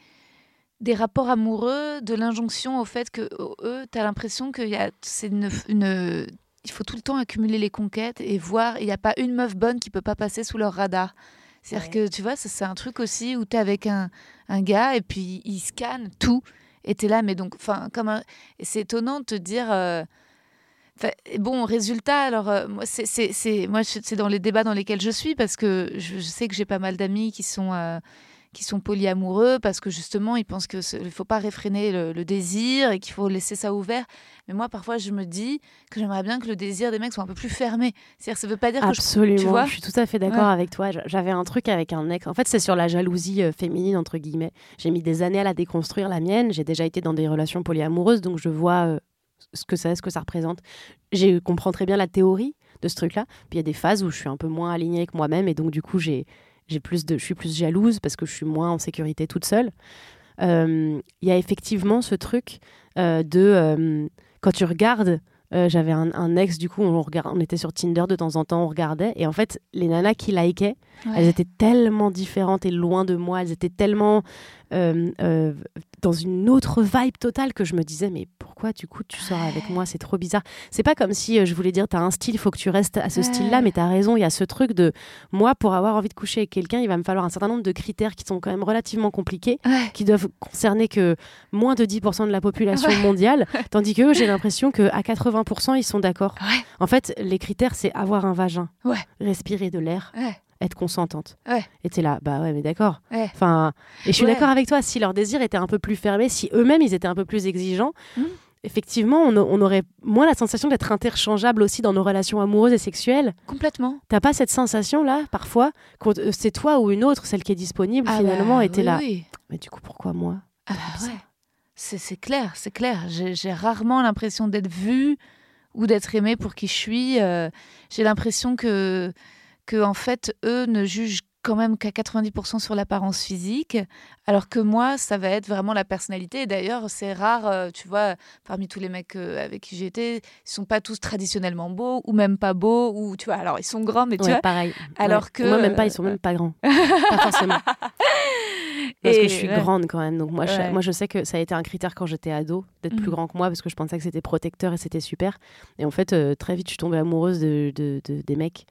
des rapports amoureux, de l'injonction au fait que oh, eux, tu as l'impression qu'il y a, c'est une, une- il faut tout le temps accumuler les conquêtes et voir, il n'y a pas une meuf bonne qui peut pas passer sous leur radar. C'est-à-dire que, tu vois, ça, c'est un truc aussi où tu es avec un, un gars et puis il scanne tout. Et tu es là, mais donc, enfin, comme un- c'est étonnant de te dire. euh, bon, résultat, alors, euh, moi, c'est, moi, c'est dans les débats dans lesquels je suis parce que je, je sais que j'ai pas mal d'amis qui sont. euh, qui sont polyamoureux parce que justement ils pensent qu'il ne faut pas réfréner le, le désir et qu'il faut laisser ça ouvert. Mais moi parfois je me dis que j'aimerais bien que le désir des mecs soit un peu plus fermé. C'est-à-dire ça veut pas dire que je... Tu vois je suis tout à fait d'accord Ouais. avec toi. J'avais un truc avec un ex. En fait, c'est sur la jalousie euh, féminine, entre guillemets. J'ai mis des années à la déconstruire, la mienne. J'ai déjà été dans des relations polyamoureuses, donc je vois euh, ce que c'est, ce que ça représente. Je comprends très bien la théorie de ce truc-là. Puis il y a des phases où je suis un peu moins alignée avec moi-même, et donc du coup, j'ai, j'ai plus de, je suis plus jalouse parce que je suis moins en sécurité toute seule. Euh, Il y a effectivement ce truc euh, de euh, quand tu regardes j'avais un, un ex, du coup, on, regard- on était sur Tinder de temps en temps, on regardait. Et en fait, les nanas qui likaient, Ouais. elles étaient tellement différentes et loin de moi. Elles étaient tellement dans une autre vibe totale que je me disais, mais pourquoi, du coup, tu sors avec moi? C'est trop bizarre. C'est pas comme si euh, je voulais dire, t'as un style, faut que tu restes à ce style-là, mais t'as raison. Il y a ce truc de, moi, pour avoir envie de coucher avec quelqu'un, il va me falloir un certain nombre de critères qui sont quand même relativement compliqués Ouais. qui doivent concerner que moins de 10% de la population Ouais. mondiale, tandis que j'ai l'impression qu'à 80%, ils sont d'accord. Ouais. En fait, les critères, c'est avoir un vagin, respirer de l'air. Être consentante. Ouais. Et t'es là, bah ouais, mais d'accord. Ouais. Enfin, et je suis Ouais. d'accord avec toi, si leur désir était un peu plus fermé, si eux-mêmes, ils étaient un peu plus exigeants, Mm. effectivement, on, on aurait moins la sensation d'être interchangeable aussi dans nos relations amoureuses et sexuelles. Complètement. T'as pas cette sensation-là, parfois, que c'est toi ou une autre, celle qui est disponible, finalement, bah, et t'es oui, là. oui. Mais du coup, pourquoi moi? Ah bah. C'est c'est clair, c'est clair. J'ai j'ai rarement l'impression d'être vue ou d'être aimée pour qui je suis. Euh, J'ai l'impression que, que, en fait, eux ne jugent quand même qu'à 90% sur l'apparence physique, alors que moi, ça va être vraiment la personnalité. Et d'ailleurs, c'est rare, euh, tu vois, parmi tous les mecs euh, avec qui j'étais, ils sont pas tous traditionnellement beaux ou même pas beaux, ou tu vois, alors ils sont grands, mais tu Ouais, vois, pareil. alors Ouais. que, Moi, même pas, euh, ils sont même pas grands. pas forcément. Parce que Et je suis ouais. grande quand même. Donc, moi, je, moi, je sais que ça a été un critère quand j'étais ado, d'être plus Mhm. grand que moi, parce que je pensais que c'était protecteur et c'était super. Et en fait, euh, très vite, je suis tombée amoureuse de, de- de- des mecs.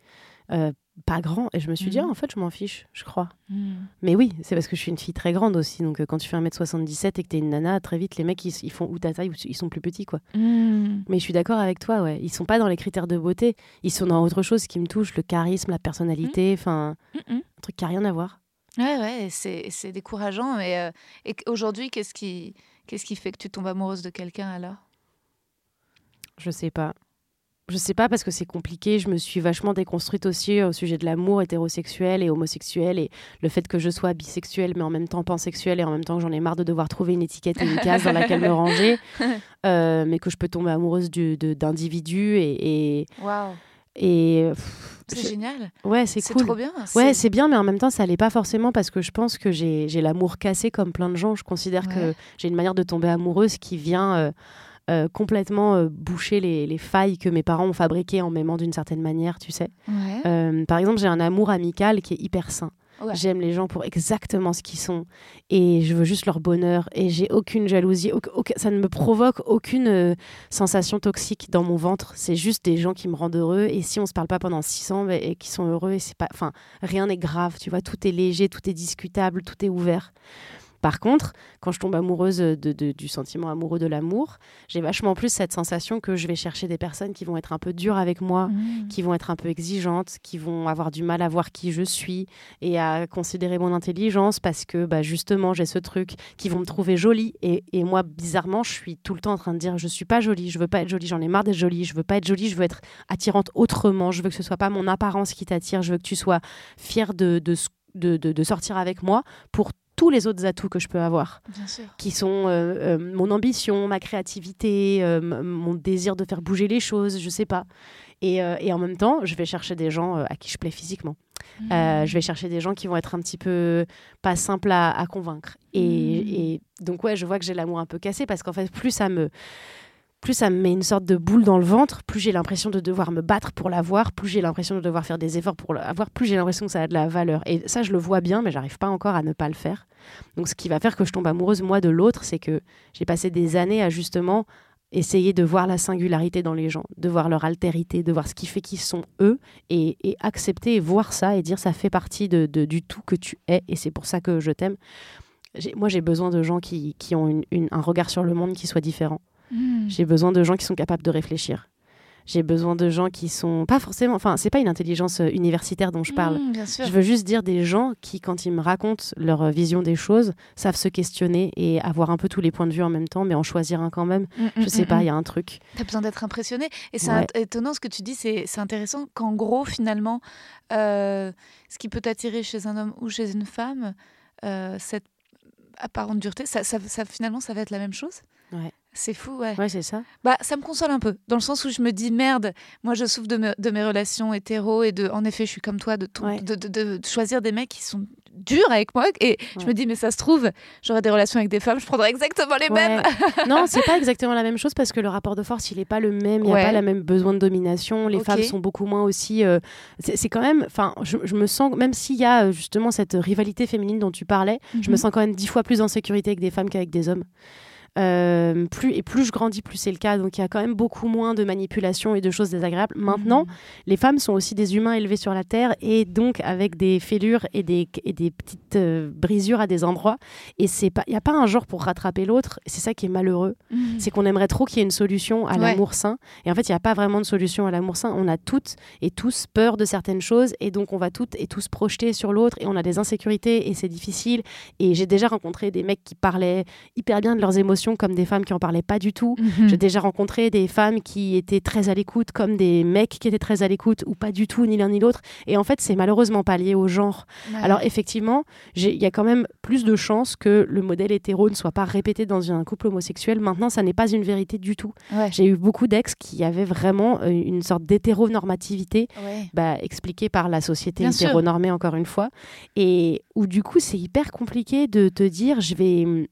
Euh, pas grand. Et je me suis dit, Mhm. ah, en fait, je m'en fiche, je crois. Hmm. Mais oui, c'est parce que je suis une fille très grande aussi. Donc, euh, quand tu fais 1m77 et que t'es une nana, très vite, les mecs, ils, ils font ou ta taille ou ils sont plus petits, quoi. Hmm. Mais je suis d'accord avec toi, ouais. Ils sont pas dans les critères de beauté. Ils sont dans autre chose qui me touche, le charisme, la personnalité, enfin, Mm, mm. un truc qui a rien à voir. Ouais, ouais, c'est c'est décourageant. Mais euh, et aujourd'hui, qu'est-ce qui, qu'est-ce qui fait que tu tombes amoureuse de quelqu'un alors? Je sais pas. Je sais pas parce que c'est compliqué. Je me suis vachement déconstruite aussi au sujet de l'amour hétérosexuel et homosexuel et le fait que je sois bisexuelle mais en même temps pansexuelle et en même temps que j'en ai marre de devoir trouver une étiquette et une case dans laquelle me ranger. Euh, mais que je peux tomber amoureuse d'individus et. et, c'est génial. Ouais, c'est C'est cool. trop bien. Ouais, c'est bien, mais en même temps, ça l'est pas forcément parce que je pense que j'ai j'ai l'amour cassé comme plein de gens. Je considère que j'ai une manière de tomber amoureuse qui vient euh, euh, complètement euh, boucher les, les failles que mes parents ont fabriquées en m'aimant d'une certaine manière, tu sais. Ouais. Euh, par exemple, j'ai un amour amical qui est hyper sain. Ouais. J'aime les gens pour exactement ce qu'ils sont et je veux juste leur bonheur et j'ai aucune jalousie, ça ne me provoque aucune euh, sensation toxique dans mon ventre. C'est juste des gens qui me rendent heureux et si on se parle pas pendant six ans bah, et qui sont heureux et c'est pas, enfin rien n'est grave, tu vois, tout est léger, tout est discutable, tout est ouvert. Par contre, quand je tombe amoureuse de, de- du sentiment amoureux de l'amour, j'ai vachement plus cette sensation que je vais chercher des personnes qui vont être un peu dures avec moi, Hmm. qui vont être un peu exigeantes, qui vont avoir du mal à voir qui je suis et à considérer mon intelligence parce que bah, justement j'ai ce truc, qui vont me trouver jolie et, et moi bizarrement je suis tout le temps en train de dire je suis pas jolie, je veux pas être jolie, j'en ai marre d'être jolie, je veux pas être jolie, je veux être attirante autrement, je veux que ce soit pas mon apparence qui t'attire, je veux que tu sois fière de, de- de sortir avec moi pour tous les autres atouts que je peux avoir Bien sûr. qui sont euh, euh, mon ambition, ma créativité, euh, mon désir de faire bouger les choses, je sais pas. Et, et en même temps, je vais chercher des gens à qui je plais physiquement. Euh, je vais chercher des gens qui vont être un petit peu pas simples à, à convaincre. Et, Mm. et donc ouais, je vois que j'ai l'amour un peu cassé parce qu'en fait, plus ça me plus ça me met une sorte de boule dans le ventre, plus j'ai l'impression de devoir me battre pour l'avoir, plus j'ai l'impression de devoir faire des efforts pour l'avoir, plus j'ai l'impression que ça a de la valeur. Et ça, je le vois bien, mais j'arrive pas encore à ne pas le faire. Donc, ce qui va faire que je tombe amoureuse, moi, de l'autre, c'est que j'ai passé des années à justement essayer de voir la singularité dans les gens, de voir leur altérité, de voir ce qui fait qu'ils sont eux, et, accepter et voir ça et dire ça fait partie de, du tout que tu es, et c'est pour ça que je t'aime. Moi, j'ai besoin de gens qui, qui ont un regard sur le monde qui soit différent. Hmm. J'ai besoin de gens qui sont capables de réfléchir. J'ai besoin de gens qui sont pas forcément, enfin, c'est pas une intelligence euh, universitaire dont je parle. Hmm, bien sûr. Je veux juste dire des gens qui, quand ils me racontent leur euh, vision des choses, savent se questionner et avoir un peu tous les points de vue en même temps, mais en choisir un quand même. Hmm, Je hmm, sais pas, il y a un truc. T'as besoin d'être impressionné. Et c'est Ouais. étonnant ce que tu dis, c'est c'est intéressant qu'en gros, finalement, euh, ce qui peut t'attirer chez un homme ou chez une femme, euh, cette apparente dureté, ça, ça- ça- finalement, ça va être la même chose? Ouais. C'est fou, ouais. Ouais, c'est ça. Bah, ça me console un peu, dans le sens où je me dis merde, moi je souffre de, me- de mes relations hétéro et de, en effet, je suis comme toi, de, tout- Ouais. de, de- choisir des mecs qui sont durs avec moi. Et je me dis, mais ça se trouve, j'aurais des relations avec des femmes, je prendrais exactement les mêmes. non, c'est pas exactement la même chose parce que le rapport de force, il est pas le même. Il n'y a pas la même besoin de domination. Les femmes sont beaucoup moins aussi. euh, c'est quand même. Enfin, je, je me sens, même s'il y a euh, justement cette rivalité féminine dont tu parlais, je me Mhm. sens quand même dix fois plus en sécurité avec des femmes qu'avec des hommes. Euh, plus, et plus je grandis, plus c'est le cas. Donc il y a quand même beaucoup moins de manipulation et de choses désagréables. Maintenant, Mhm. les femmes sont aussi des humains élevés sur la Terre et donc avec des fêlures et des, et des petites euh, brisures à des endroits. Et c'est pas, il n'y a pas un genre pour rattraper l'autre. C'est ça qui est malheureux. Mhm. C'est qu'on aimerait trop qu'il y ait une solution à Ouais. l'amour sain. Et en fait, il n'y a pas vraiment de solution à l'amour sain. On a toutes et tous peur de certaines choses. Et donc, on va toutes et tous projeter sur l'autre. Et on a des insécurités et c'est difficile. Et j'ai déjà rencontré des mecs qui parlaient hyper bien de leurs émotions comme des femmes qui en parlaient pas du tout. Mhm. J'ai déjà rencontré des femmes qui étaient très à l'écoute, comme des mecs qui étaient très à l'écoute, ou pas du tout, ni l'un ni l'autre. Et en fait, c'est malheureusement pas lié au genre. Ouais. Alors, effectivement, il y a quand même plus de chances que le modèle hétéro ne soit pas répété dans un couple homosexuel. Maintenant, ça n'est pas une vérité du tout. Ouais. J'ai eu beaucoup d'ex qui avaient vraiment euh, une sorte d'hétéronormativité Ouais. bah, expliquée par la société Bien sûr. hétéronormée, encore une fois. Et où, du coup, c'est hyper compliqué de te dire, je vais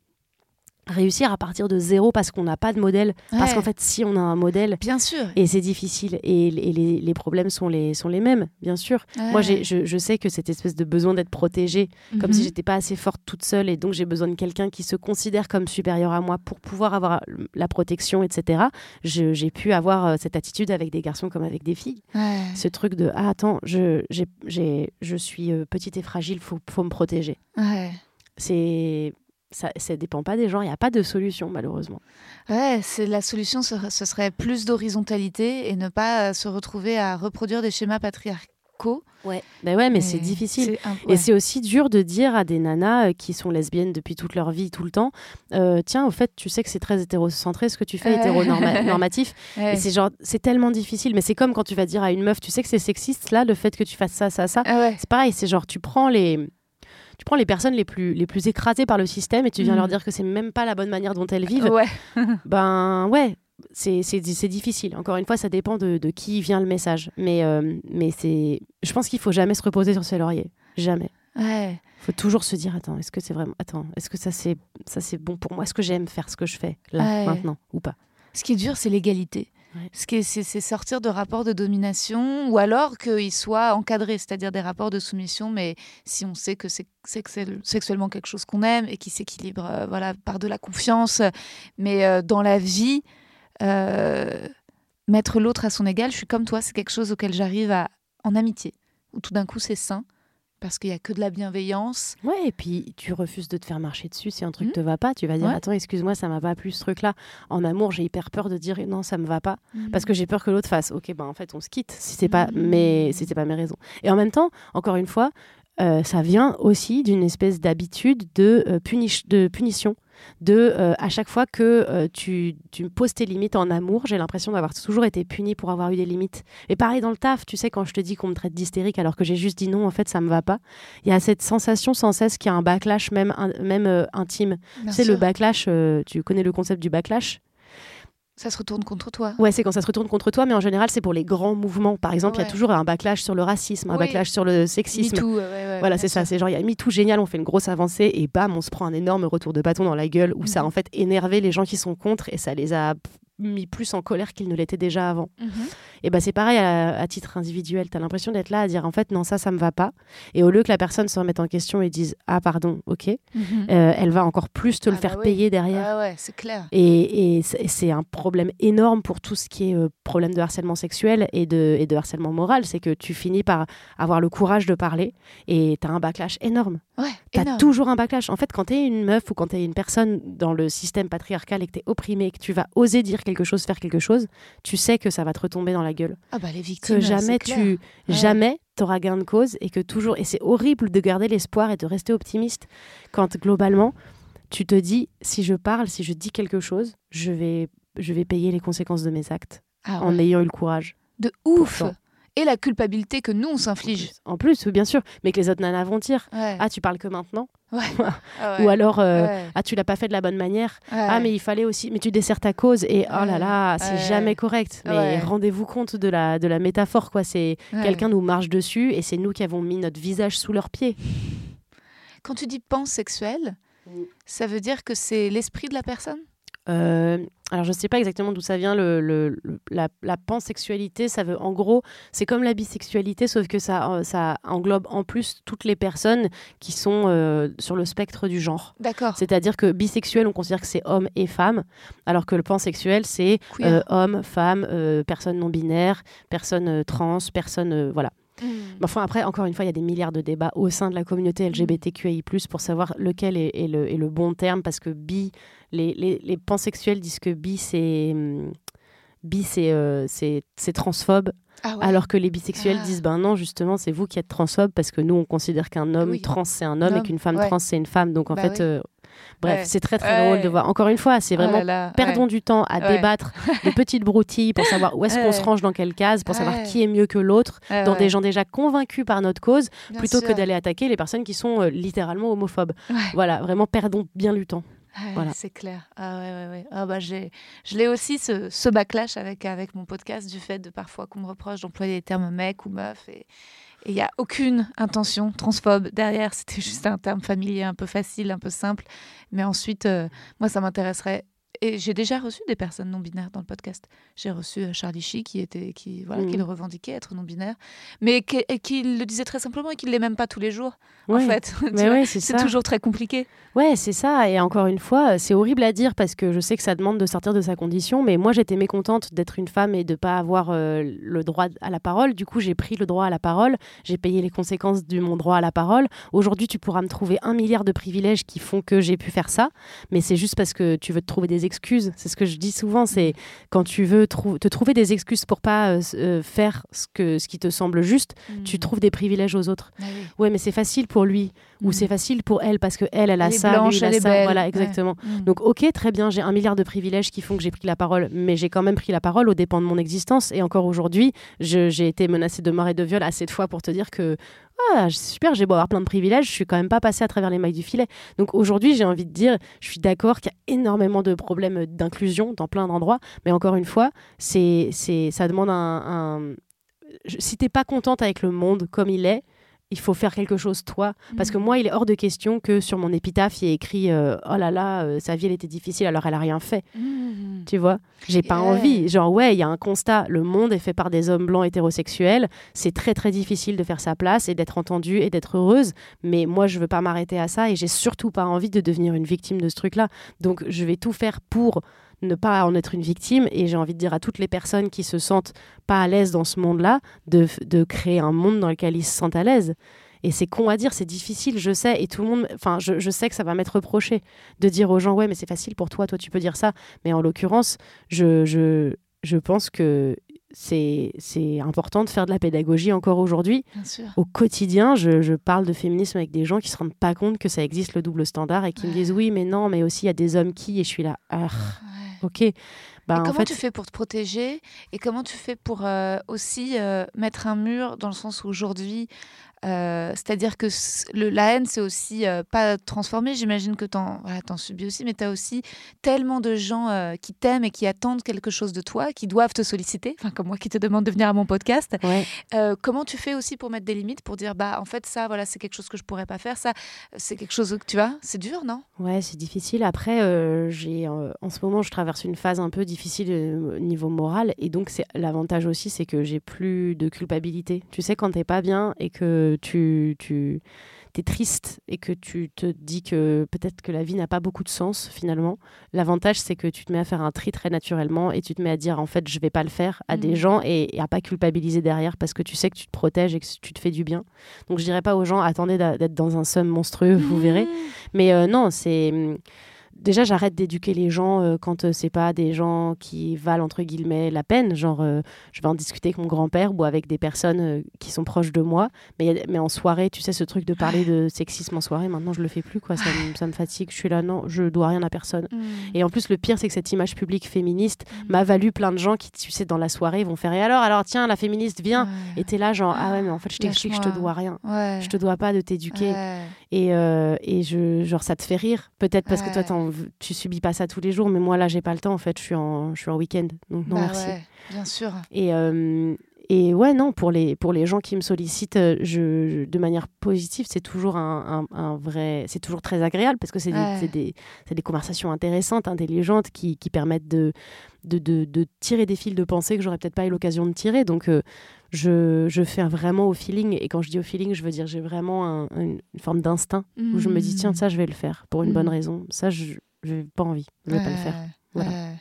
réussir à partir de zéro parce qu'on n'a pas de modèle. Parce qu'en fait, si on a un modèle, Bien sûr. et c'est difficile, et, et les, les problèmes sont les, sont les mêmes, bien sûr. Moi, Ouais. je, je sais que cette espèce de besoin d'être protégée, comme Mhm. si j'étais pas assez forte toute seule, et donc j'ai besoin de quelqu'un qui se considère comme supérieur à moi pour pouvoir avoir la protection, etc. J'ai pu avoir euh, cette attitude avec des garçons comme avec des filles. Ouais. Ce truc de ah attends, je, suis euh, petite et fragile, faut, faut me protéger. C'est ça, ça dépend pas des gens, il n'y a pas de solution malheureusement. Ouais, c'est la solution, ce, ce serait plus d'horizontalité et ne pas euh, se retrouver à reproduire des schémas patriarcaux. Ouais. Ben ouais, mais c'est difficile. Et c'est aussi dur de dire à des nanas euh, qui sont lesbiennes depuis toute leur vie, tout le temps, euh, tiens, au fait, tu sais que c'est très hétérocentré ce que tu fais, hétéronormatif. Ouais. Et c'est genre, c'est tellement difficile. Mais c'est comme quand tu vas dire à une meuf, tu sais que c'est sexiste là, le fait que tu fasses ça, ça, ça. Ah ouais. C'est pareil, c'est genre, tu prends les. Tu prends les personnes les plus, les plus écrasées par le système et tu viens Mm. leur dire que c'est même pas la bonne manière dont elles vivent. Ouais. Ben ouais, c'est c'est- c'est difficile. Encore une fois, ça dépend de, de qui vient le message. Mais, euh, mais c'est, je pense qu'il faut jamais se reposer sur ses lauriers. Jamais. Ouais. faut toujours se dire attends, est-ce que c'est vraiment attends, est-ce que ça c'est ça c'est bon pour moi? Est-ce que j'aime faire ce que je fais là Ouais. maintenant ou pas? Ce qui est dur, c'est l'égalité. C'est, sortir de rapports de domination ou alors qu'ils soient encadrés, c'est-à-dire des rapports de soumission, mais si on sait que c'est, sexuellement quelque chose qu'on aime et qui s'équilibre euh, voilà, par de la confiance. Mais euh, dans la vie, euh, mettre l'autre à son égal, je suis comme toi, c'est quelque chose auquel j'arrive en amitié, où tout d'un coup c'est sain, parce qu'il n'y a que de la bienveillance. Ouais, et puis tu refuses de te faire marcher dessus si un truc Mhm. te va pas, tu vas dire Ouais. attends, excuse-moi, ça m'a pas plu ce truc-là. En amour, j'ai hyper peur de dire non, ça me va pas Mm. parce que j'ai peur que l'autre fasse OK, ben en fait, on se quitte si c'est pas mais si c'est pas mes raisons. Et en même temps, encore une fois, euh, ça vient aussi d'une espèce d'habitude de, euh, punish- de punition. De euh, à chaque fois que euh, tu, tu me poses tes limites en amour, j'ai l'impression d'avoir toujours été punie pour avoir eu des limites. Et pareil dans le taf, tu sais, quand je te dis qu'on me traite d'hystérique alors que j'ai juste dit non, en fait, ça me va pas, il y a cette sensation sans cesse qu'il y a un backlash même, in- même euh, intime. Sais, le backlash, euh, tu connais le concept du backlash? Ça se retourne contre toi. Ouais, c'est quand ça se retourne contre toi, mais en général, c'est pour les grands mouvements. Par exemple, il y a toujours un backlash sur le racisme, un Oui. backlash sur le sexisme. MeToo, ouais, Voilà, c'est ça. C'est genre, il y a MeToo génial, on fait une grosse avancée et bam, on se prend un énorme retour de bâton dans la gueule où ça a Mhm. en fait énervé les gens qui sont contre et ça les a mis plus en colère qu'ils ne l'étaient déjà avant. Mhm. Et bah, c'est pareil à, à titre individuel. Tu as l'impression d'être là à dire en fait, non, ça, ça me va pas. Et au lieu que la personne se remette en question et dise ah, pardon, ok, Mhm. euh, elle va encore plus te le Ah faire bah oui. payer derrière. Ah ouais, c'est clair. Et, et c'est c'est un problème énorme pour tout ce qui est euh, problème de harcèlement sexuel et de, et de harcèlement moral. C'est que tu finis par avoir le courage de parler et tu as un backlash énorme. Ouais, Tu as énorme. toujours un backlash. En fait, quand tu es une meuf ou quand tu es une personne dans le système patriarcal et que tu es opprimée et que tu vas oser dire quelque chose, faire quelque chose, tu sais que ça va te retomber dans la gueule. Ah bah les victimes, Que jamais c'est tu. Ouais. jamais t'auras gain de cause et que toujours et c'est horrible de garder l'espoir et de rester optimiste quand globalement tu te dis si je parle, si je dis quelque chose, je vais je vais payer les conséquences de mes actes Ah en ayant eu le courage. De ouf. Pourtant. Et la culpabilité que nous on s'inflige. En plus, bien sûr, mais que les autres nanas vont dire. Ouais. ah tu parles que maintenant Ouais. Ah ou ouais. alors euh, ah tu l'as pas fait de la bonne manière. Ah mais il fallait aussi mais tu desserres ta cause et oh là là c'est jamais correct. Mais rendez-vous compte de la de la métaphore quoi. C'est quelqu'un nous marche dessus et c'est nous qui avons mis notre visage sous leurs pieds. Quand tu dis pansexuel, ça veut dire que c'est l'esprit de la personne? Euh, alors je sais pas exactement d'où ça vient le, la, la pansexualité ça veut en gros c'est comme la bisexualité sauf que ça euh, ça englobe en plus toutes les personnes qui sont euh, sur le spectre du genre. D'accord. c'est-à-dire que bisexuel on considère que c'est homme et femme alors que le pansexuel c'est euh, homme femme personne non binaire personne trans personne voilà Mm. Mais Enfin, après, encore une fois, il y a des milliards de débats au sein de la communauté LGBTQI, pour savoir lequel est, est le, est le bon terme, parce que bi, les, les, les pansexuels disent que bi, c'est. hum, Bi, c'est euh, transphobe, Ah ouais. alors que les bisexuels Ah. disent ben non, justement, c'est vous qui êtes transphobe, parce que nous, on considère qu'un homme Oui. trans, c'est un homme, et qu'une femme ouais. trans, c'est une femme. Donc, en Bah fait, oui. euh, bref, Ouais. c'est très, très Ouais. drôle de voir. Encore une fois, c'est Oh là vraiment là, perdons ouais. du temps à débattre de petites broutilles pour savoir où est-ce qu'on se range dans quelle case, pour savoir qui est mieux que l'autre, dans des gens déjà convaincus par notre cause, Bien plutôt que d'aller attaquer les personnes qui sont euh, littéralement homophobes. Voilà, vraiment perdons bien du temps. Ouais, Voilà. C'est clair. Ah ouais, ouais, ouais. Ah bah j'ai, je l'ai aussi ce, ce backlash avec avec mon podcast du fait de parfois qu'on me reproche d'employer les termes mec ou meuf et il y a aucune intention transphobe derrière. C'était juste un terme familier un peu facile, un peu simple. Mais ensuite, euh, moi, ça m'intéresserait. Et j'ai déjà reçu des personnes non binaires dans le podcast. J'ai reçu euh, Charlie Chi qui était qui voilà qui Mhm. le revendiquait être non binaire, mais qui, le disait très simplement et qui l'est même pas tous les jours. En fait, ouais, c'est toujours très compliqué. Ouais, c'est ça. Et encore une fois, c'est horrible à dire parce que je sais que ça demande de sortir de sa condition. Mais moi, j'étais mécontente d'être une femme et de pas avoir euh, le droit à la parole. Du coup, j'ai pris le droit à la parole. J'ai payé les conséquences de mon droit à la parole. Aujourd'hui, tu pourras me trouver un milliard de privilèges qui font que j'ai pu faire ça. Mais c'est juste parce que tu veux te trouver des excuses. C'est ce que je dis souvent. C'est quand tu veux trou- te trouver des excuses pour pas euh, euh, faire ce, que, ce qui te semble juste, tu Mm. trouves des privilèges aux autres. Ah oui. Ouais, mais c'est facile pour lui ou Mm. c'est facile pour elle parce que elle, elle a est ça, blanche, lui, a elle est ça. belle. Voilà, Ouais. exactement. Mm. Donc, ok, très bien, j'ai un milliard de privilèges qui font que j'ai pris la parole, mais j'ai quand même pris la parole aux dépens de mon existence. Et encore aujourd'hui, j'ai été menacée de mort et de viol assez de fois pour te dire que ah, super, j'ai beau avoir plein de privilèges, je suis quand même pas passée à travers les mailles du filet. Donc aujourd'hui, j'ai envie de dire, je suis d'accord qu'il y a énormément de problèmes d'inclusion dans plein d'endroits, mais encore une fois, c'est, c'est, ça demande un, un... Si t'es pas contente avec le monde comme il est, il faut faire quelque chose toi. Parce que Mm. moi, il est hors de question que sur mon épitaphe, il y ait écrit euh, Oh là là, euh, sa vie, elle était difficile alors elle a rien fait. Mm. Tu vois? J'ai pas Yeah. envie. Genre, ouais, il y a un constat. Le monde est fait par des hommes blancs hétérosexuels. C'est très, très difficile de faire sa place et d'être entendue et d'être heureuse. Mais moi, je veux pas m'arrêter à ça et j'ai surtout pas envie de devenir une victime de ce truc-là. Donc, je vais tout faire pour ne pas en être une victime et j'ai envie de dire à toutes les personnes qui se sentent pas à l'aise dans ce monde-là de, de créer un monde dans lequel ils se sentent à l'aise. Et c'est con à dire, c'est difficile, je sais, et tout le monde, enfin, je, je sais que ça va m'être reproché de dire aux gens, ouais, mais c'est facile pour toi, toi tu peux dire ça. Mais en l'occurrence, je, je, je pense que c'est important de faire de la pédagogie encore aujourd'hui. Au quotidien, je, je parle de féminisme avec des gens qui se rendent pas compte que ça existe le double standard et qui me Ouais. disent oui, mais non, mais aussi il y a des hommes qui, et je suis là, ah, Ouais. ok. Bah, et en comment fait, tu fais pour te protéger? Et comment tu fais pour euh, aussi euh, mettre un mur dans le sens où aujourd'hui, euh, c'est-à-dire que le, la haine, c'est aussi euh, pas transformé. J'imagine que t'en voilà, t'en subis aussi, mais tu as aussi tellement de gens euh, qui t'aiment et qui attendent quelque chose de toi, qui doivent te solliciter, enfin comme moi qui te demande de venir à mon podcast. ouais. Comment tu fais aussi pour mettre des limites, pour dire bah en fait ça, voilà, c'est quelque chose que je pourrais pas faire, ça, c'est quelque chose que tu vois, c'est dur, non? Ouais, c'est difficile. Après, j'ai en ce moment, je traverse une phase un peu difficile au niveau moral, et donc c'est l'avantage aussi, c'est que j'ai plus de culpabilité. Tu sais, quand t'es pas bien et que tu tu t'es triste et que tu te dis que peut-être que la vie n'a pas beaucoup de sens finalement. L'avantage, c'est que tu te mets à faire un tri très naturellement et tu te mets à dire en fait, je vais pas le faire à des Mhm. gens et, et à pas culpabiliser derrière parce que tu sais que tu te protèges et que tu te fais du bien. Donc je dirais pas aux gens attendez d'être dans un somme monstrueux, vous verrez. Mais euh, non, c'est. Déjà, j'arrête d'éduquer les gens euh, quand euh, c'est pas des gens qui valent entre guillemets la peine. Genre, euh, je vais en discuter avec mon grand-père ou avec des personnes euh, qui sont proches de moi. Mais, en soirée, tu sais, ce truc de parler de sexisme en soirée, maintenant je le fais plus. Quoi. Ça, me- ça me fatigue. Je suis là, non, je dois rien à personne. Mm. Et en plus, le pire, c'est que cette image publique féministe Mm. m'a valu plein de gens qui, tu sais, dans la soirée, vont faire et alors, alors, tiens, la féministe vient. Ouais. Et t'es là, genre, ah ouais, mais en fait, je t'explique, je te dois rien. Ouais. Je te dois pas de t'éduquer. Ouais. Et, euh, et je, genre, ça te fait rire. Peut-être parce que toi, tu subis pas ça tous les jours, mais moi, là, j'ai pas le temps. En fait, je suis en, je suis en week-end. Donc, non, Bah merci. ouais, bien sûr. Et, euh, et ouais, non, pour les, pour les gens qui me sollicitent euh, je, je- de manière positive, c'est toujours un, un- un vrai. C'est toujours très agréable parce que c'est des- Ouais. c'est des, c'est des conversations intéressantes, intelligentes, qui, qui permettent de, de, de, de tirer des fils de pensée que j'aurais peut-être pas eu l'occasion de tirer. Donc, euh, je, je fais vraiment au feeling. Et quand je dis au feeling, je veux dire, j'ai vraiment un- une, forme d'instinct où je me dis, tiens, ça, je vais le faire pour une bonne Mm. raison. Ça, je n'ai pas envie. Je vais pas le faire. Voilà. ouais.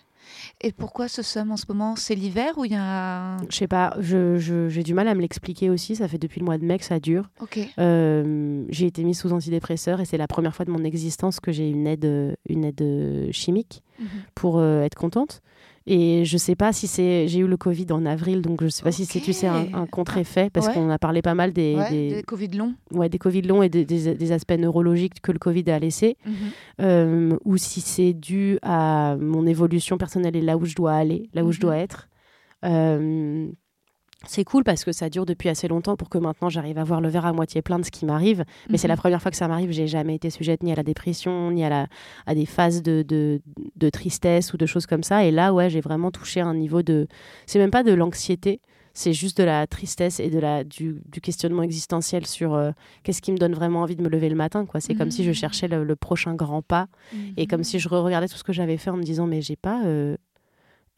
Et pourquoi ce somme en ce moment? C'est l'hiver ou il y a un... Je sais pas, j'ai du mal à me l'expliquer aussi. Ça fait depuis le mois de mai que ça dure. Ok. Euh, j'ai été mise sous antidépresseur et c'est la première fois de mon existence que j'ai une aide, euh, une aide euh, chimique Mhm. pour euh, être contente. Et je sais pas si c'est. J'ai eu le Covid en avril, donc je sais pas si c'est, tu sais, un, un contre-effet, parce Ouais. qu'on a parlé pas mal des, Ouais, des, des Covid longs. ouais, des Covid longs et des, des- des aspects neurologiques que le Covid a laissé, Mhm. euh, ou si c'est dû à mon évolution personnelle et là où je dois aller, là où je Mhm. dois être. Euh, c'est cool parce que ça dure depuis assez longtemps pour que maintenant j'arrive à voir le verre à moitié plein de ce qui m'arrive. Mais c'est la Mhm. première fois que ça m'arrive. J'ai jamais été sujette ni à la dépression, ni à, la, à des phases de, de, de tristesse ou de choses comme ça. Et là, ouais, j'ai vraiment touché un niveau de. C'est même pas de l'anxiété, c'est juste de la tristesse et de la, du, du questionnement existentiel sur euh, qu'est-ce qui me donne vraiment envie de me lever le matin. quoi. C'est comme si je Mhm. cherchais le, le prochain grand pas et comme si je regardais tout ce que j'avais fait en me disant mais j'ai pas euh,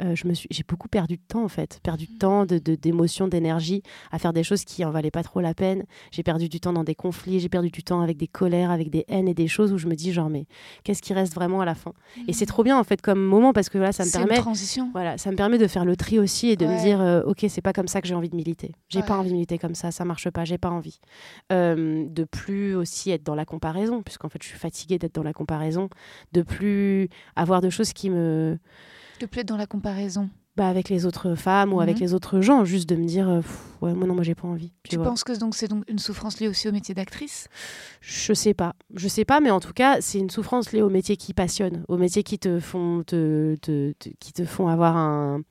euh, je me suis j'ai beaucoup perdu de temps en fait. Perdu de temps de d'émotion d'énergie à faire des choses qui en valaient pas trop la peine. J'ai perdu du temps dans des conflits j'ai perdu du temps avec des colères avec des haines et des choses où je me dis genre mais qu'est-ce qui reste vraiment à la fin? Et c'est trop bien en fait comme moment parce que voilà ça me une permet transition. voilà, ça me permet de faire le tri aussi et de me dire, euh, ok, c'est pas comme ça que j'ai envie de militer. J'ai pas envie de militer comme ça, ça marche pas, j'ai pas envie. Euh, de plus aussi être dans la comparaison, puisqu'en fait je suis fatiguée d'être dans la comparaison, de plus avoir de choses qui me, Plus être dans la comparaison. bah, avec les autres femmes ou avec Mhm. les autres gens, juste de me dire, euh, pff, ouais, moi non, moi j'ai pas envie. Tu penses que donc c'est donc une souffrance liée aussi au métier d'actrice? Je sais pas, je sais pas, mais en tout cas, c'est une souffrance liée aux métiers qui passionnent, aux métiers qui te font, te, te- te- qui te font avoir un,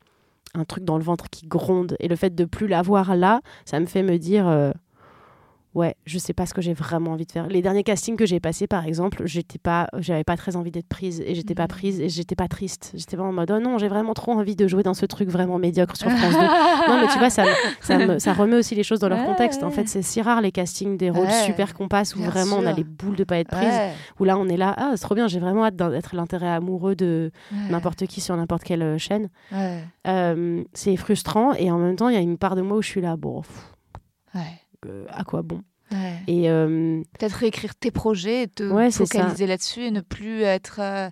un truc dans le ventre qui gronde. Et le fait de plus l'avoir là, ça me fait me dire, euh, ouais, je sais pas ce que j'ai vraiment envie de faire. Les derniers castings que j'ai passés, par exemple, j'étais pas, j'avais pas très envie d'être prise et j'étais pas Mhm. prise et j'étais pas triste. J'étais pas en mode, oh non, j'ai vraiment trop envie de jouer dans ce truc vraiment médiocre sur France 2. non, mais tu vois, ça, ça, me- ça remet aussi les choses dans leur contexte. En fait, c'est si rare les castings des rôles Ouais, super compasses où bien vraiment on a les boules de pas être prise Ouais, où là on est là, ah c'est trop bien, j'ai vraiment hâte d'être l'intérêt amoureux de ouais, n'importe qui sur n'importe quelle euh, chaîne. Euh, c'est frustrant et en même temps il y a une part de moi où je suis là, bon, pff, ouais, euh, à quoi bon ouais. Et euh, Peut-être réécrire tes projets et te Ouais, focaliser là-dessus et ne plus être. euh,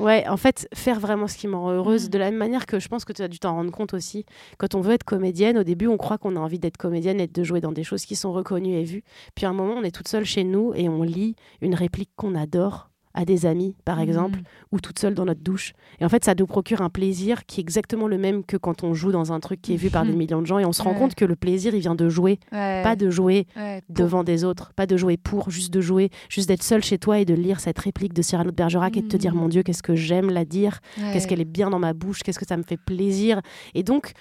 ouais, en fait, faire vraiment ce qui me rend heureuse, Mm. de la même manière que je pense que tu as dû t'en rendre compte aussi. Quand on veut être comédienne, au début on croit qu'on a envie d'être comédienne et de jouer dans des choses qui sont reconnues et vues. Puis à un moment on est toute seule chez nous et on lit une réplique qu'on adore à des amis, par exemple. mm, ou toute seule dans notre douche. Et en fait, ça nous procure un plaisir qui est exactement le même que quand on joue dans un truc qui est vu par des Mhm. millions de gens. Et on se rend Ouais. compte que le plaisir, il vient de jouer, ouais, pas de jouer ouais, devant des autres, pas de jouer pour, juste de jouer, juste d'être seul chez toi et de lire cette réplique de Cyrano de Bergerac et de te dire, Mhm. mon Dieu, qu'est-ce que j'aime la dire, qu'est-ce qu'elle est bien dans ma bouche, qu'est-ce que ça me fait plaisir. Et donc,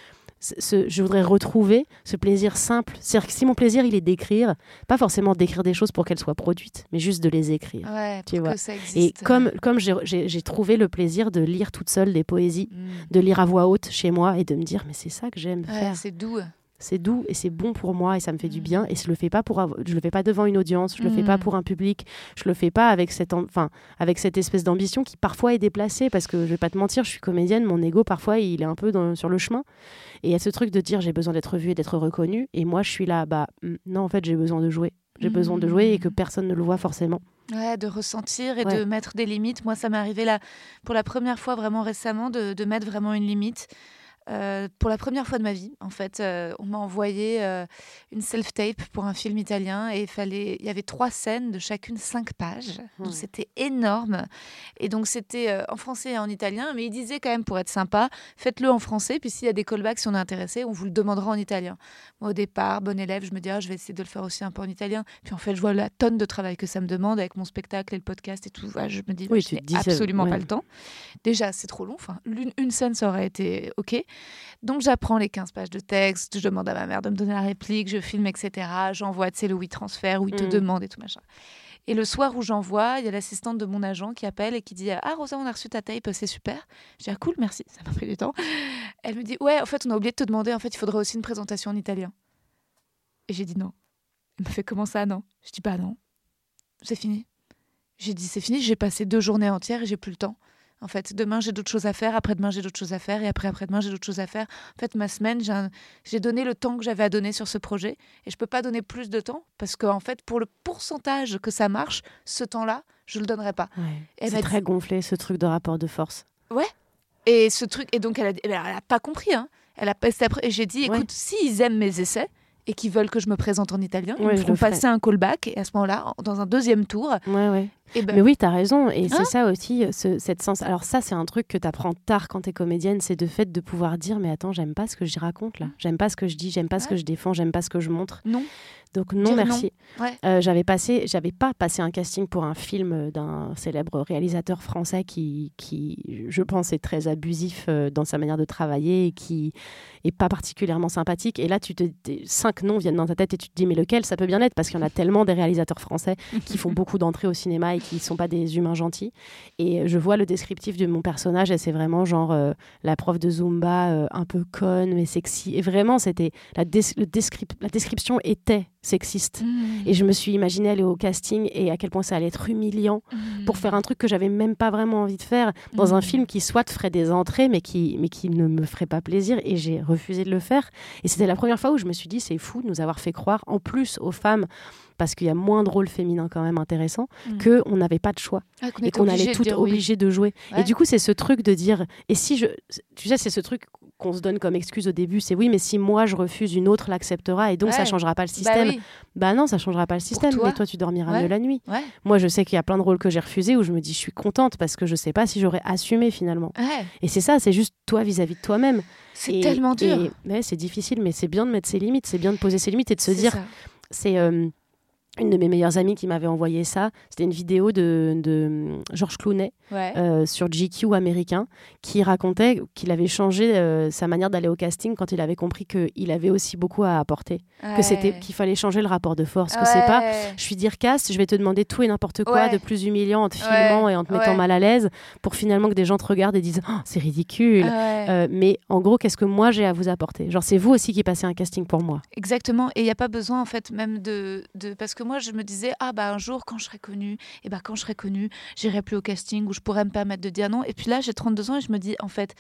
ce- je voudrais retrouver ce plaisir simple. C'est-à-dire que si mon plaisir, il est d'écrire, pas forcément d'écrire des choses pour qu'elles soient produites, mais juste de les écrire. Ouais, tu pour vois. que ça Et comme, comme j'ai- trouvé le plaisir de lire toute seule des poésies, Mm. de lire à voix haute chez moi et de me dire mais c'est ça que j'aime Ouais, faire. c'est doux. C'est doux et c'est bon pour moi et ça me fait du Mm. bien et je le fais pas pour je le fais pas devant une audience, je le fais Mm. pas pour un public, je le fais pas avec cette enfin avec cette espèce d'ambition qui parfois est déplacée parce que je vais pas te mentir, je suis comédienne, mon ego parfois il est un peu dans- sur le chemin et il y a ce truc de dire j'ai besoin d'être vue et d'être reconnue et moi je suis là bah mm, non en fait j'ai besoin de jouer. J'ai besoin de jouer et que personne ne le voit forcément. Ouais, de ressentir et Ouais. de mettre des limites. Moi, ça m'est arrivé là pour la première fois vraiment récemment de, de mettre vraiment une limite. Euh, pour la première fois de ma vie, en fait, euh, on m'a envoyé euh, une self-tape pour un film italien et il fallait, il y avait trois scènes de chacune cinq pages, donc c'était énorme. Et donc c'était en français et en italien, mais il disait quand même pour être sympa, faites-le en français, puis s'il y a des callbacks, si on est intéressé, on vous le demandera en italien. Moi au départ, bon élève, je me dis ah, je vais essayer de le faire aussi un peu en italien. Puis en fait, je vois la tonne de travail que ça me demande avec mon spectacle et le podcast et tout. Je me dis, Oui, je n'ai absolument ouais. pas le temps. Déjà, c'est trop long. Enfin, une scène, ça aurait été OK. Donc, j'apprends les 15 pages de texte. Je demande à ma mère de me donner la réplique. Je filme, etc. J'envoie, tu sais, le oui transfert où il te Mm. demande et tout machin. Et le soir où j'envoie, il y a l'assistante de mon agent qui appelle et qui dit Ah, Rosa, on a reçu ta tape, c'est super. Je dis Ah, cool, merci. Ça m'a pris du temps. Elle me dit Ouais, en fait, on a oublié de te demander. En fait, il faudrait aussi une présentation en italien. Et j'ai dit non. Elle me fait Comment ça, non? Je dis Bah non. C'est fini. J'ai dit c'est fini, j'ai passé deux journées entières et j'ai plus le temps. En fait, demain j'ai d'autres choses à faire, après-demain j'ai d'autres choses à faire, et après après-demain j'ai d'autres choses à faire. En fait, ma semaine, j'ai un- j'ai donné le temps que j'avais à donner sur ce projet, et je peux pas donner plus de temps parce que en fait, pour le pourcentage que ça marche, ce temps-là, je le donnerai pas. C'est très gonflé ce truc de rapport de force. Et ce truc, et donc elle a, elle pas compris. Hein. Elle a passé après, et j'ai dit, Ouais. écoute, s'ils aiment mes essais et qu'ils veulent que je me présente en italien, ils Ouais, me feront le ferai. passer un callback, et à ce moment-là, en- dans un deuxième tour, Ouais, ouais. Eh ben, Mais oui, tu as raison. Et Hein c'est ça aussi, ce- cette sens. Alors, ça, c'est un truc que tu apprends tard quand tu es comédienne c'est de fait de pouvoir dire Mais attends, j'aime pas ce que je raconte là. J'aime pas ce que je dis, j'aime pas ce que je défends, j'aime pas ce que je montre. non. Donc, non, Dire merci. Ouais. Euh, j'avais passé, j'avais pas passé un casting pour un film d'un célèbre réalisateur français qui, qui, je pense, est très abusif euh, dans sa manière de travailler et qui est pas particulièrement sympathique. Et là, tu te, cinq noms viennent dans ta tête et tu te dis mais lequel? Ça peut bien être parce qu'il y en a tellement des réalisateurs français qui font beaucoup d'entrées au cinéma et qui sont pas des humains gentils. Et je vois le descriptif de mon personnage et c'est vraiment genre euh, la prof de Zumba euh, un peu conne mais sexy. Et vraiment, c'était la, des- le descrip- la description était sexiste. Mmh. Et je me suis imaginée aller au casting et à quel point ça allait être humiliant pour faire un truc que j'avais même pas vraiment envie de faire dans un Mhm. film qui soit ferait des entrées mais qui, mais qui ne me ferait pas plaisir et j'ai refusé de le faire. Et c'était la première fois où je me suis dit c'est fou de nous avoir fait croire en plus aux femmes parce qu'il y a moins de rôles féminins quand même intéressants Mhm. que on n'avait pas de choix Ah, qu'on et qu'on allait toutes obligées de jouer. Ouais. Et du coup, c'est ce truc de dire, et si je, tu sais, c'est ce truc qu'on se donne comme excuse au début, c'est oui, mais si moi je refuse, une autre l'acceptera et donc ça Ouais. changera pas le Bah système. oui. Bah non, ça changera pas le système. toi. mais toi, tu dormiras Ouais. mieux la nuit. Ouais. Moi, je sais qu'il y a plein de rôles que j'ai refusés où je me dis, je suis contente parce que je sais pas si j'aurais assumé finalement. Et c'est ça, c'est juste toi vis-à-vis de toi-même. C'est tellement dur. et- c'est difficile, mais c'est bien de mettre ses limites, c'est bien de poser ses limites et de se dire, ça. c'est euh, une de mes meilleures amies qui m'avait envoyé ça. C'était une vidéo de, de hum, Georges Clooney Ouais. euh, sur GQ américain qui racontait qu'il avait changé euh, sa manière d'aller au casting quand il avait compris qu'il avait aussi beaucoup à apporter, que c'était qu'il fallait changer le rapport de force, que c'est pas je suis dire casse, je vais te demander tout et n'importe quoi de plus humiliant en te filmant et en te mettant mal à l'aise pour finalement que des gens te regardent et disent Oh, c'est ridicule. Euh, mais en gros, qu'est-ce que moi j'ai à vous apporter? Genre, c'est vous aussi qui passez un casting pour moi. Exactement. Et il n'y a pas besoin, en fait, même de, de. Parce que moi, je me disais, ah, bah, un jour, quand je serai connue, et bah, quand je serai connue, j'irai plus au casting ou je pourrais me permettre de dire non. Et puis là, j'ai 32 ans et je me dis, en fait,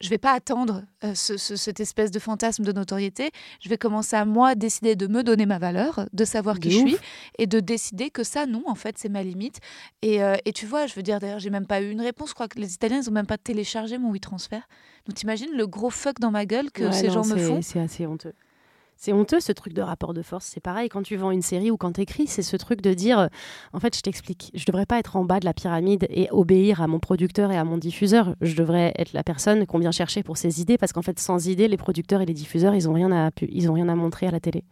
je vais pas attendre euh, ce- ce- cette espèce de fantasme de notoriété. Je vais commencer à, moi, décider de me donner ma valeur, de savoir qui je suis et de décider que ça, non, en fait, c'est ma limite. Et, euh, et tu vois, je veux dire, d'ailleurs, j'ai même pas eu une réponse. Je crois que les Italiens, ils ont même pas téléchargé mon WeTransfer. Donc, t'imagines le gros fuck dans ma gueule que Ouais, ces non, gens me font C'est assez honteux. C'est honteux ce truc de rapport de force. C'est pareil quand tu vends une série ou quand tu écris, c'est ce truc de dire euh, en fait, je t'explique, je devrais pas être en bas de la pyramide et obéir à mon producteur et à mon diffuseur. Je devrais être la personne qu'on vient chercher pour ses idées parce qu'en fait, sans idées, les producteurs et les diffuseurs, ils ont rien à, ils ont rien à montrer à la télé.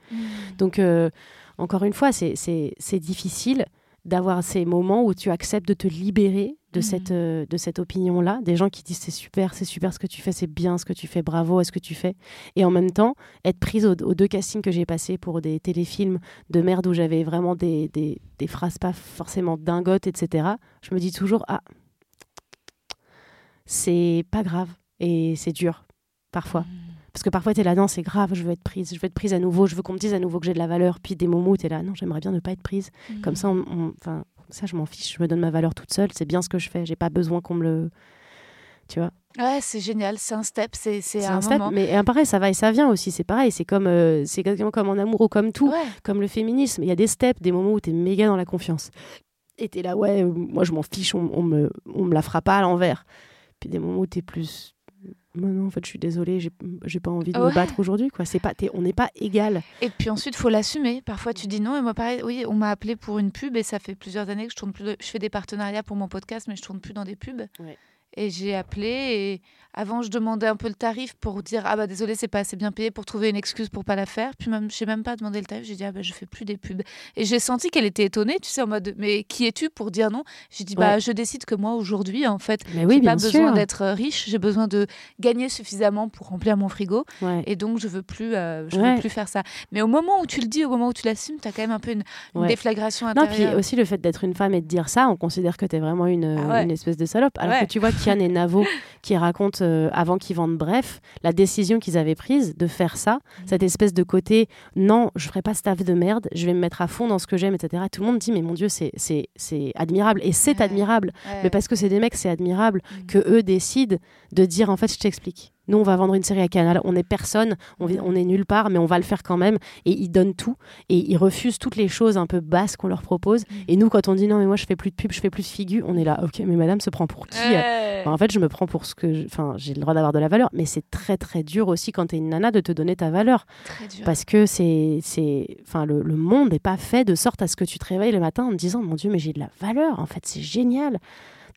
Donc, euh, encore une fois, c'est difficile d'avoir ces moments où tu acceptes de te libérer de Mhm. cette, euh, de cette opinion-là, des gens qui disent c'est super, c'est super ce que tu fais, c'est bien ce que tu fais, bravo à ce que tu fais. Et en même temps, être prise aux, aux deux castings que j'ai passés pour des téléfilms de merde où j'avais vraiment des, des, des phrases pas forcément dingotes, etc., je me dis toujours, ah, c'est pas grave et c'est dur, parfois. Parce que parfois, tu es là, non, c'est grave, je veux être prise, je veux être prise à nouveau, je veux qu'on me dise à nouveau que j'ai de la valeur. Puis des moments où tu es là, non, j'aimerais bien ne pas être prise. Comme ça, on- ça, je m'en fiche, je me donne ma valeur toute seule, c'est bien ce que je fais, j'ai pas besoin qu'on me le. Tu vois Ouais, c'est génial, c'est un step, c'est c'est C'est un, un step, moment. mais pareil, ça va et ça vient aussi, c'est pareil, c'est comme, euh, c'est exactement comme en amour ou comme tout, Ouais. comme le féminisme. Il y a des steps, des moments où tu es méga dans la confiance. Et tu es là, ouais, moi je m'en fiche, on, on me, on me la fera pas à l'envers. Puis des moments où tu es plus. Non, non, en fait, je suis désolée, j'ai pas envie de Ouais. me battre aujourd'hui. quoi. C'est pas, on n'est pas égal. Et puis ensuite, faut l'assumer. Parfois, tu dis non. Et moi, pareil, oui, on m'a appelé pour une pub et ça fait plusieurs années que je tourne plus. de- Je fais des partenariats pour mon podcast, mais je tourne plus dans des pubs. Ouais. Et j'ai appelé et avant, je demandais un peu le tarif pour dire ah bah désolé, c'est pas assez bien payé pour trouver une excuse pour pas la faire. Puis même, j'ai même pas demandé le tarif. J'ai dit ah bah je fais plus des pubs. Et j'ai senti qu'elle était étonnée, tu sais, en mode mais qui es-tu pour dire non? J'ai dit bah Ouais. je décide que moi aujourd'hui, en fait, Mais oui, j'ai pas besoin d'être euh, riche. J'ai besoin de gagner suffisamment pour remplir mon frigo. Ouais. Et donc, je veux plus, euh, je Ouais. veux plus faire ça. Mais au moment où tu le dis, au moment où tu l'assumes, tu as quand même un peu une, une déflagration Non, puis intérieure. aussi le fait d'être une femme et de dire ça, on considère que t'es vraiment une, Ah ouais. une espèce de salope. Alors que tu vois Kian et Navo qui racontent euh, avant qu'ils vendent Bref, la décision qu'ils avaient prise de faire ça, Mm. cette espèce de côté non, je ferai pas staff de merde, je vais me mettre à fond dans ce que j'aime, etc. Tout le monde dit mais mon Dieu, c'est admirable et c'est Ouais. admirable. Ouais. Mais parce que c'est des mecs, c'est admirable Mm. que eux décident de dire en fait je t'explique. Nous, on va vendre une série à Canal. On est personne, on, on est nulle part, mais on va le faire quand même. Et ils donnent tout. Et ils refusent toutes les choses un peu basses qu'on leur propose. Mm. Et nous, quand on dit non, mais moi, je fais plus de pub, je fais plus de figures, on est là, ok, mais madame se prend pour qui En fait, je me prends pour ce que. Enfin, j'ai le droit d'avoir de la valeur, mais c'est très, très dur aussi quand tu es une nana de te donner ta valeur. Parce que c'est. Enfin, le, le monde n'est pas fait de sorte à ce que tu te réveilles le matin en te disant, mon Dieu, mais j'ai de la valeur. En fait, c'est génial.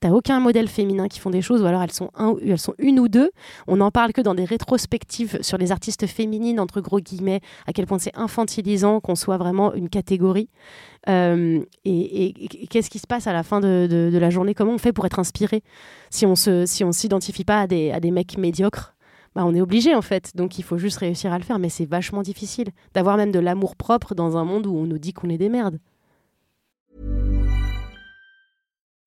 T'as aucun modèle féminin qui font des choses, ou alors elles sont, un, elles sont une ou deux. On n'en parle que dans des rétrospectives sur les artistes féminines, entre gros guillemets, à quel point c'est infantilisant qu'on soit vraiment une catégorie. Euh, et, qu'est-ce qui se passe à la fin de, la journée? Comment on fait pour être inspiré? Si on se, si s'identifie pas à des, à des mecs médiocres bah, on est obligé en fait. Donc il faut juste réussir à le faire, mais c'est vachement difficile d'avoir même de l'amour propre dans un monde où on nous dit qu'on est des merdes.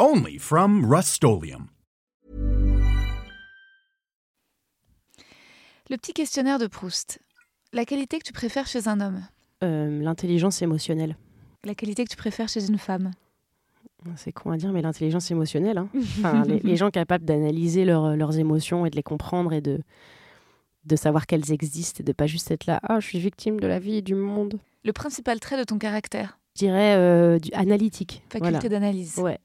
Only from Rustolium. Le petit questionnaire de Proust. La qualité que tu préfères chez un homme? Euh, L'intelligence émotionnelle. La qualité que tu préfères chez une femme? C'est con à dire, mais l'intelligence émotionnelle. Hein. Enfin, les, gens capables d'analyser leurs émotions et de les comprendre et de, de savoir qu'elles existent et de pas juste être là, ah, je suis victime de la vie et du monde. Le principal trait de ton caractère? Je dirais euh, du analytique. Faculté d'analyse. Ouais.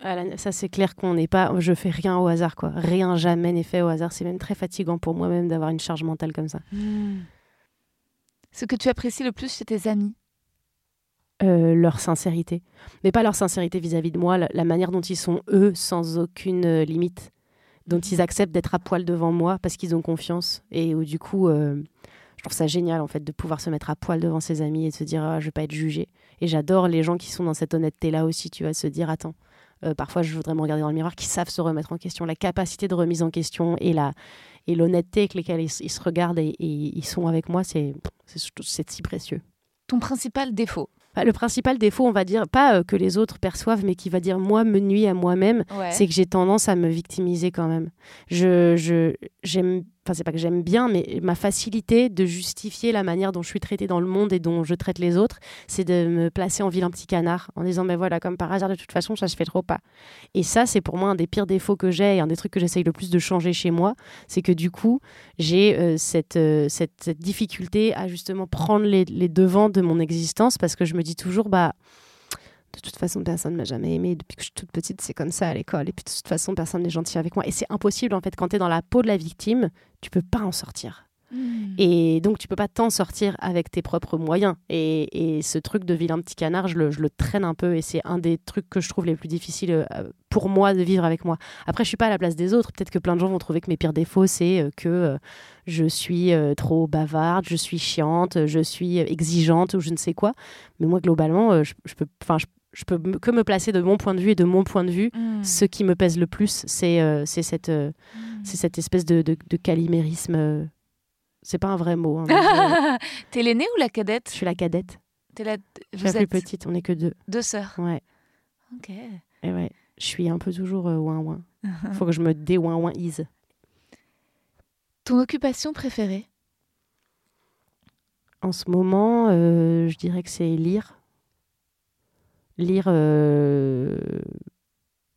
Ça, c'est clair qu'on n'est pas. Je fais rien au hasard, quoi. Rien jamais n'est fait au hasard. C'est même très fatigant pour moi-même d'avoir une charge mentale comme ça. Hmm. Ce que tu apprécies le plus chez tes amis euh, Leur sincérité. Mais pas leur sincérité vis-à-vis de moi, la, manière dont ils sont eux, sans aucune euh, limite. Dont ils acceptent d'être à poil devant moi parce qu'ils ont confiance. Et où, du coup, euh, je trouve ça génial, en fait, de pouvoir se mettre à poil devant ses amis et de se dire, ah, je vais pas être jugé. Et j'adore les gens qui sont dans cette honnêteté-là aussi, tu vas se dire, attends euh, parfois, je voudrais me regarder dans le miroir, qui savent se remettre en question, la capacité de remise en question et la et l'honnêteté avec lesquelles ils, se regardent et, ils sont avec moi, c'est c'est si précieux. Ton principal défaut bah, le principal défaut, on va dire, pas euh, que les autres perçoivent, mais qui va dire moi me nuit à moi-même, c'est que j'ai tendance à me victimiser quand même. Je, je, j'aime enfin c'est pas que j'aime bien, mais ma facilité de justifier la manière dont je suis traitée dans le monde et dont je traite les autres, c'est de me placer en vilain petit canard en disant, mais voilà, comme par hasard, de toute façon, ça se fait trop pas. Et ça, c'est pour moi un des pires défauts que j'ai et un des trucs que j'essaye le plus de changer chez moi, c'est que du coup, j'ai euh, cette, euh, cette, cette, difficulté à justement prendre les, les devants de mon existence parce que je me dis toujours, bah de toute façon, personne ne m'a jamais aimé. Depuis que je suis toute petite, c'est comme ça à l'école. Et puis de toute façon, personne n'est gentil avec moi. Et c'est impossible, en fait, quand tu es dans la peau de la victime, tu peux pas en sortir. Hmm. Et donc, tu peux pas t'en sortir avec tes propres moyens. Et, ce truc de vilain petit canard, je le, traîne un peu. Et c'est un des trucs que je trouve les plus difficiles euh, pour moi de vivre avec moi. Après, je suis pas à la place des autres. Peut-être que plein de gens vont trouver que mes pires défauts, c'est euh, que euh, je suis trop bavarde, je suis chiante, je suis exigeante ou je ne sais quoi. Mais moi, globalement, je, peux, enfin, je peux que me placer de mon point de vue et de mon point de vue. Hmm. Ce qui me pèse le plus, c'est euh, cette, euh, hmm. cette espèce de, de, de calimérisme. Euh, c'est pas un vrai mot. Hein, T'es l'aînée ou la cadette? Je suis la cadette. Es la... Je suis la plus petite, on n'est que deux. Deux sœurs Ouais. Ok. Et ouais, je suis un peu toujours ouin ouin. Faut que je me dé ouin ouin ise. Ton occupation préférée? En ce moment, je dirais que c'est lire lire euh,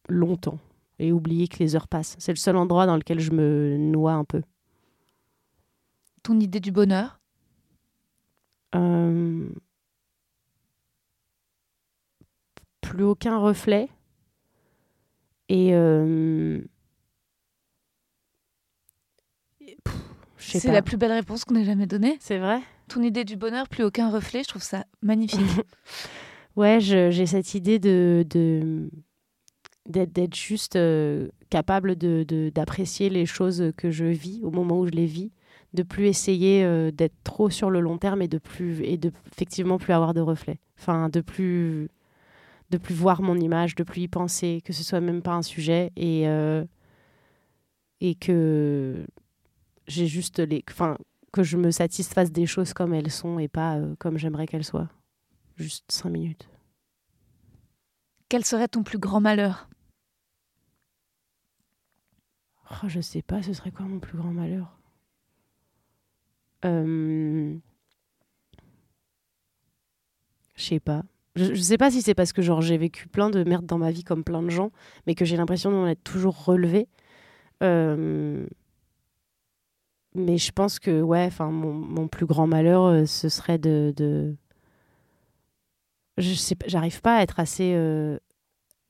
longtemps et oublier que les heures passent. C'est le seul endroit dans lequel je me noie un peu. Ton idée du bonheur? Euh, Plus aucun reflet. Et euh, c'est la plus belle réponse qu'on ait jamais donnée. C'est vrai? Ton idée du bonheur, plus aucun reflet, je trouve ça magnifique. ouais, j'ai cette idée de, d'être juste euh, capable d'apprécier de, les choses que je vis au moment où je les vis, de plus essayer euh, d'être trop sur le long terme et de plus et de effectivement plus avoir de reflets. Enfin, de plus de plus voir mon image, de plus y penser, que ce soit même pas un sujet et euh, et que j'ai juste les enfin que je me satisfasse des choses comme elles sont et pas comme j'aimerais qu'elles soient. Juste cinq minutes. Quel serait ton plus grand malheur? Oh, Je sais pas, ce serait quoi mon plus grand malheur? Euh... Je sais pas. Je, je sais pas si c'est parce que genre j'ai vécu plein de merde dans ma vie comme plein de gens, mais que j'ai l'impression d'en être toujours relevé. Euh, mais je pense que ouais, enfin mon, mon, plus grand malheur, euh, ce serait de, de... je j'arrive pas à être assez euh,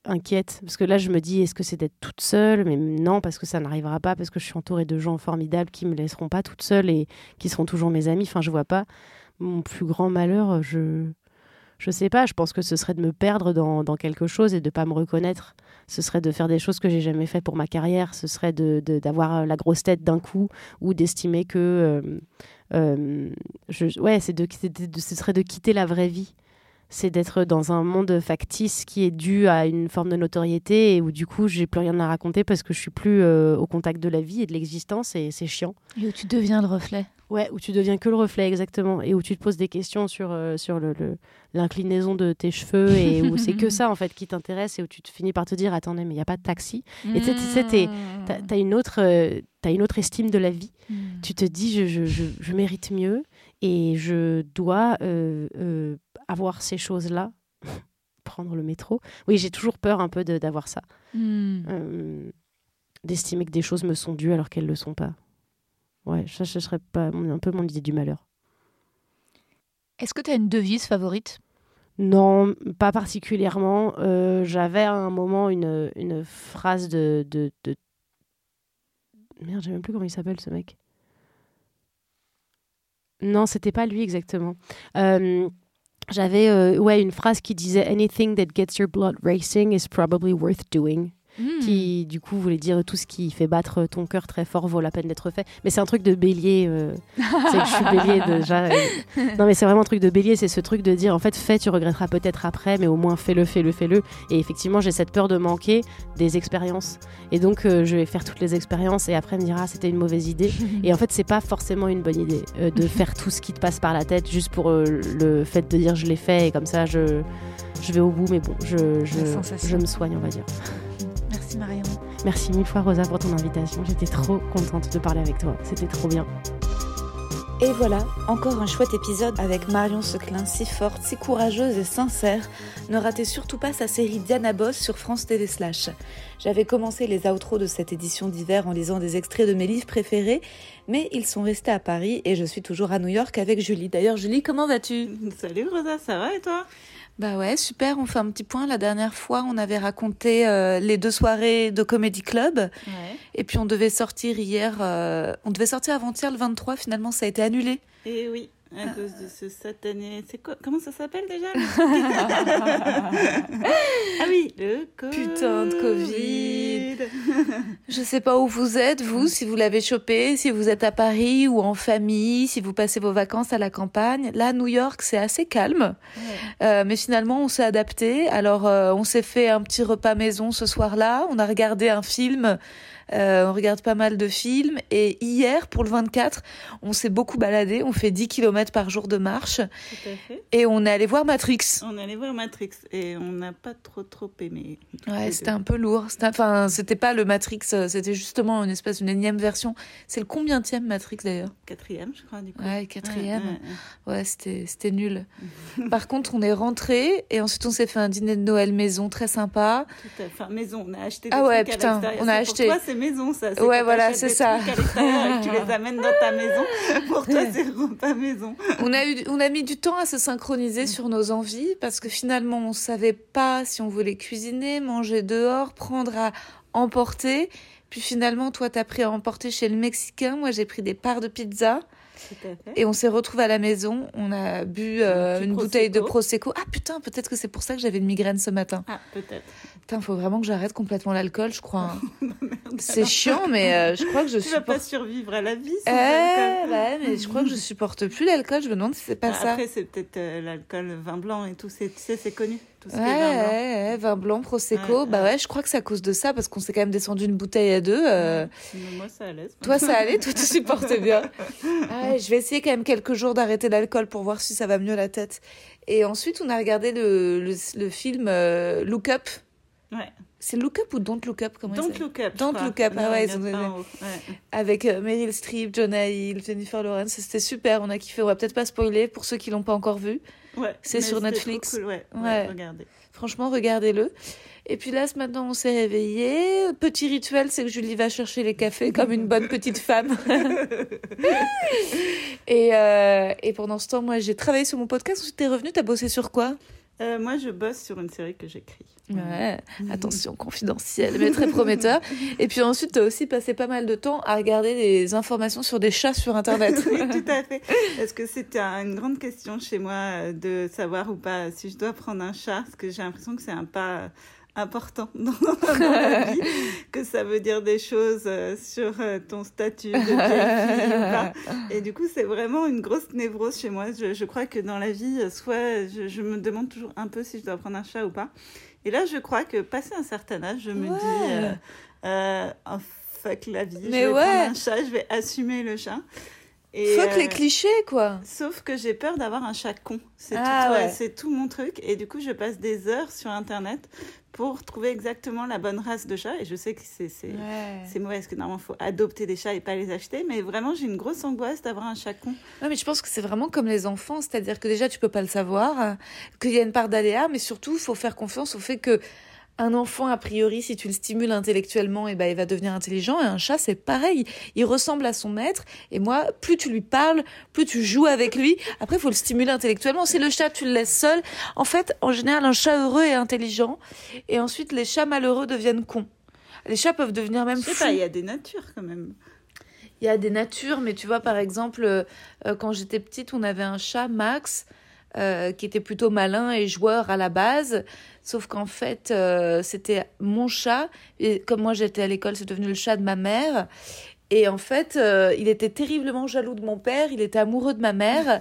inquiète parce que là je me dis est-ce que c'est d'être toute seule, mais non parce que ça n'arrivera pas parce que je suis entourée de gens formidables qui me laisseront pas toute seule et qui seront toujours mes amis. Enfin je vois pas mon plus grand malheur. Je je sais pas, je pense que ce serait de me perdre dans, dans quelque chose et de pas me reconnaître. Ce serait de faire des choses que j'ai jamais fait pour ma carrière. Ce serait de, d'avoir la grosse tête d'un coup ou d'estimer que. Euh, euh, je, ouais, c'est de, ce serait de quitter la vraie vie. C'est d'être dans un monde factice qui est dû à une forme de notoriété et où du coup j'ai plus rien à raconter parce que je suis plus euh, au contact de la vie et de l'existence et c'est chiant. Et où tu deviens le reflet. Ouais, où tu deviens que le reflet, exactement. Et où tu te poses des questions sur, euh, sur le, l'inclinaison de tes cheveux et où c'est que ça, en fait, qui t'intéresse et où tu te finis par te dire Attendez, mais il n'y a pas de taxi. Et tu sais, tu as, une, autre, euh, as une autre estime de la vie. Mm. Tu te dis je, je, je, je, mérite mieux et je dois euh, euh, avoir ces choses-là. Prendre le métro. Oui, j'ai toujours peur un peu d'avoir ça. Mm. Euh, D'estimer que des choses me sont dues alors qu'elles ne le sont pas. Ouais, ça, ce serait pas un peu mon idée du malheur. Est-ce que tu as une devise favorite? Non, pas particulièrement. Euh, J'avais à un moment une, une phrase de, de, de... Merde, je sais même plus comment il s'appelle ce mec. Non, c'était pas lui exactement. Euh, J'avais euh, ouais, une phrase qui disait Anything that gets your blood racing is probably worth doing. Mmh. qui du coup voulait dire tout ce qui fait battre ton cœur très fort vaut la peine d'être fait. Mais c'est un truc de bélier. Euh, c'est que je suis bélier déjà. Non mais c'est vraiment un truc de bélier, c'est ce truc de dire en fait fais, tu regretteras peut-être après, mais au moins fais-le, fais-le, fais-le. Et effectivement j'ai cette peur de manquer des expériences. Et donc euh, je vais faire toutes les expériences et après me dire ah c'était une mauvaise idée. et en fait c'est pas forcément une bonne idée euh, de faire tout ce qui te passe par la tête juste pour le fait de dire je l'ai fait et comme ça je, je vais au bout. Mais bon je, je, je me soigne on va dire. Merci Marion. Merci mille fois Rosa pour ton invitation. J'étais trop contente de parler avec toi. C'était trop bien. Et voilà, encore un chouette épisode avec Marion Seclin, si forte, si courageuse et sincère. Ne ratez surtout pas sa série Diana Boss sur France TV Slash. J'avais commencé les outros de cette édition d'hiver en lisant des extraits de mes livres préférés, mais ils sont restés à Paris et je suis toujours à New York avec Julie. D'ailleurs, Julie, comment vas-tu? Salut Rosa, ça va et toi? Bah ouais, super. On fait un petit point. La dernière fois, on avait raconté euh, les deux soirées de Comedy Club. Ouais. Et puis, on devait sortir hier. Euh, on devait sortir avant-hier le 23. Finalement, ça a été annulé. Et oui, à ah. cause de ce satané. C'est quoi Comment ça s'appelle déjà Ah oui, le COVID. Putain de Covid. Je sais pas où vous êtes, vous, si vous l'avez chopé, si vous êtes à Paris ou en famille, si vous passez vos vacances à la campagne. Là, New York, c'est assez calme. Ouais. Euh, mais finalement, on s'est adapté. Alors, euh, on s'est fait un petit repas maison ce soir-là. On a regardé un film. Euh, on regarde pas mal de films. Et hier, pour le 24, on s'est beaucoup baladé. On fait 10 km par jour de marche. Tout à fait. Et on est allé voir Matrix. On est allé voir Matrix et on n'a pas trop trop aimé. Ouais, c'était un peu lourd. Enfin, c'était pas le Matrix, euh, c'était justement une espèce d'une énième version. C'est le combienième Matrix d'ailleurs? Quatrième, je crois, du coup. Ouais, quatrième. Ouais, ouais, Ouais, c'était, c'était nul. Par contre, on est rentré et ensuite on s'est fait un dîner de Noël maison très sympa. Tout à fait. Enfin, maison, on a acheté des Ah ouais, trucs putain, à on a acheté- Pour toi, c'est maison, ça. C'est Ouais, quand voilà, c'est ça. et tu les amènes dans ta maison. Pour toi, c'est repas maison. On a, eu, on a mis du temps à se synchroniser sur nos envies parce que finalement, on savait pas si on voulait cuisiner, manger dehors, prendre à emporter. Puis finalement, toi, t'as pris à emporter chez le Mexicain. Moi, j'ai pris des parts de pizza. Et on s'est retrouvés à la maison. On a bu euh, une bouteille de. Prosecco. Ah putain, peut-être que c'est pour ça que j'avais une migraine ce matin. Ah, peut-être. Putain, faut vraiment que j'arrête complètement l'alcool, je crois. hein. C'est chiant, mais euh, je crois que je Tu vas pas supporte. survivre à la vie Eh, sans alcool. ouais, mais je crois que je supporte plus l'alcool. Je me demande si c'est pas ça. Après, c'est peut-être euh, l'alcool, vin blanc et tout. C'est, tu sais, c'est connu. Tout ce Ouais, qui est vin blanc. ouais, vin blanc, prosecco. Ouais, bah ouais. je crois que c'est à cause de ça parce qu'on s'est quand même descendu une bouteille à deux. euh, moi, ça allait. Toi, ça allait, toi, tu supportes bien. Ah je vais essayer quand même quelques jours d'arrêter l'alcool pour voir si ça va mieux la tête. Et ensuite, on a regardé le, le, le film euh, Look Up. Ouais. C'est Look Up ou Don't Look Up comment Don't look up. Don't look up, ah ouais, ils ont donné-. Ouais. Avec euh, Meryl Streep, Jonah Hill, Jennifer Lawrence. C'était super, on a kiffé. On va peut-être pas spoiler pour ceux qui l'ont pas encore vu. Ouais, C'est sur Netflix. cool, Ouais, regardez. Franchement, regardez-le. Et puis là, ce matin, on s'est réveillé. Petit rituel, c'est que Julie va chercher les cafés comme une bonne petite femme. et, euh, et pendant ce temps, moi, j'ai travaillé sur mon podcast. Ensuite, t'es revenue, t'as bossé sur quoi? Euh, moi, je bosse sur une série que j'écris. Ouais, attention, confidentiel, mais très prometteur. Et puis ensuite, t'as aussi passé pas mal de temps à regarder des informations sur des chats sur Internet. oui, tout à fait. Parce que c'était une grande question chez moi euh, de savoir ou pas si je dois prendre un chat, parce que j'ai l'impression que c'est un pas important dans, dans la vie, que ça veut dire des choses euh, sur euh, ton statut de vieille fille ou pas. Et du coup, c'est vraiment une grosse névrose chez moi. Je, je crois que dans la vie, euh, soit je, je me demande toujours un peu si je dois prendre un chat ou pas. Et là, je crois que passé un certain âge, je me Ouais. dis, euh, euh, oh, fuck la vie, Mais je vais ouais. prendre un chat, je vais assumer le chat. Et, Fuck euh, les clichés, quoi. Sauf que j'ai peur d'avoir un chat con. C'est Ah tout, ouais, ouais. c'est tout mon truc. Et du coup, je passe des heures sur Internet pour trouver exactement la bonne race de chat. Et je sais que c'est c'est mauvais parce que normalement, il faut adopter des chats et pas les acheter. Mais vraiment, j'ai une grosse angoisse d'avoir un chat con. Ouais, mais je pense que c'est vraiment comme les enfants, c'est-à-dire que déjà tu peux pas le savoir, euh, qu'il y a une part d'aléa, mais surtout il faut faire confiance au fait que un enfant a priori si tu le stimules intellectuellement et ben il va devenir intelligent. Et un chat c'est pareil, il ressemble à son maître. Et moi plus tu lui parles, plus tu joues avec lui, après il faut le stimuler intellectuellement, si le chat tu le laisses seul, en fait en général un chat heureux est intelligent. Et ensuite les chats malheureux deviennent cons. Les chats peuvent devenir même Je sais fous. pas, il y a des natures quand même. Il y a des natures, mais tu vois, par exemple, euh, euh, quand j'étais petite, on avait un chat, Max, euh, qui était plutôt malin et joueur à la base. Sauf qu'en fait, euh, c'était mon chat. Et comme moi, j'étais à l'école, c'est devenu le chat de ma mère. Et en fait, euh, il était terriblement jaloux de mon père. Il était amoureux de ma mère.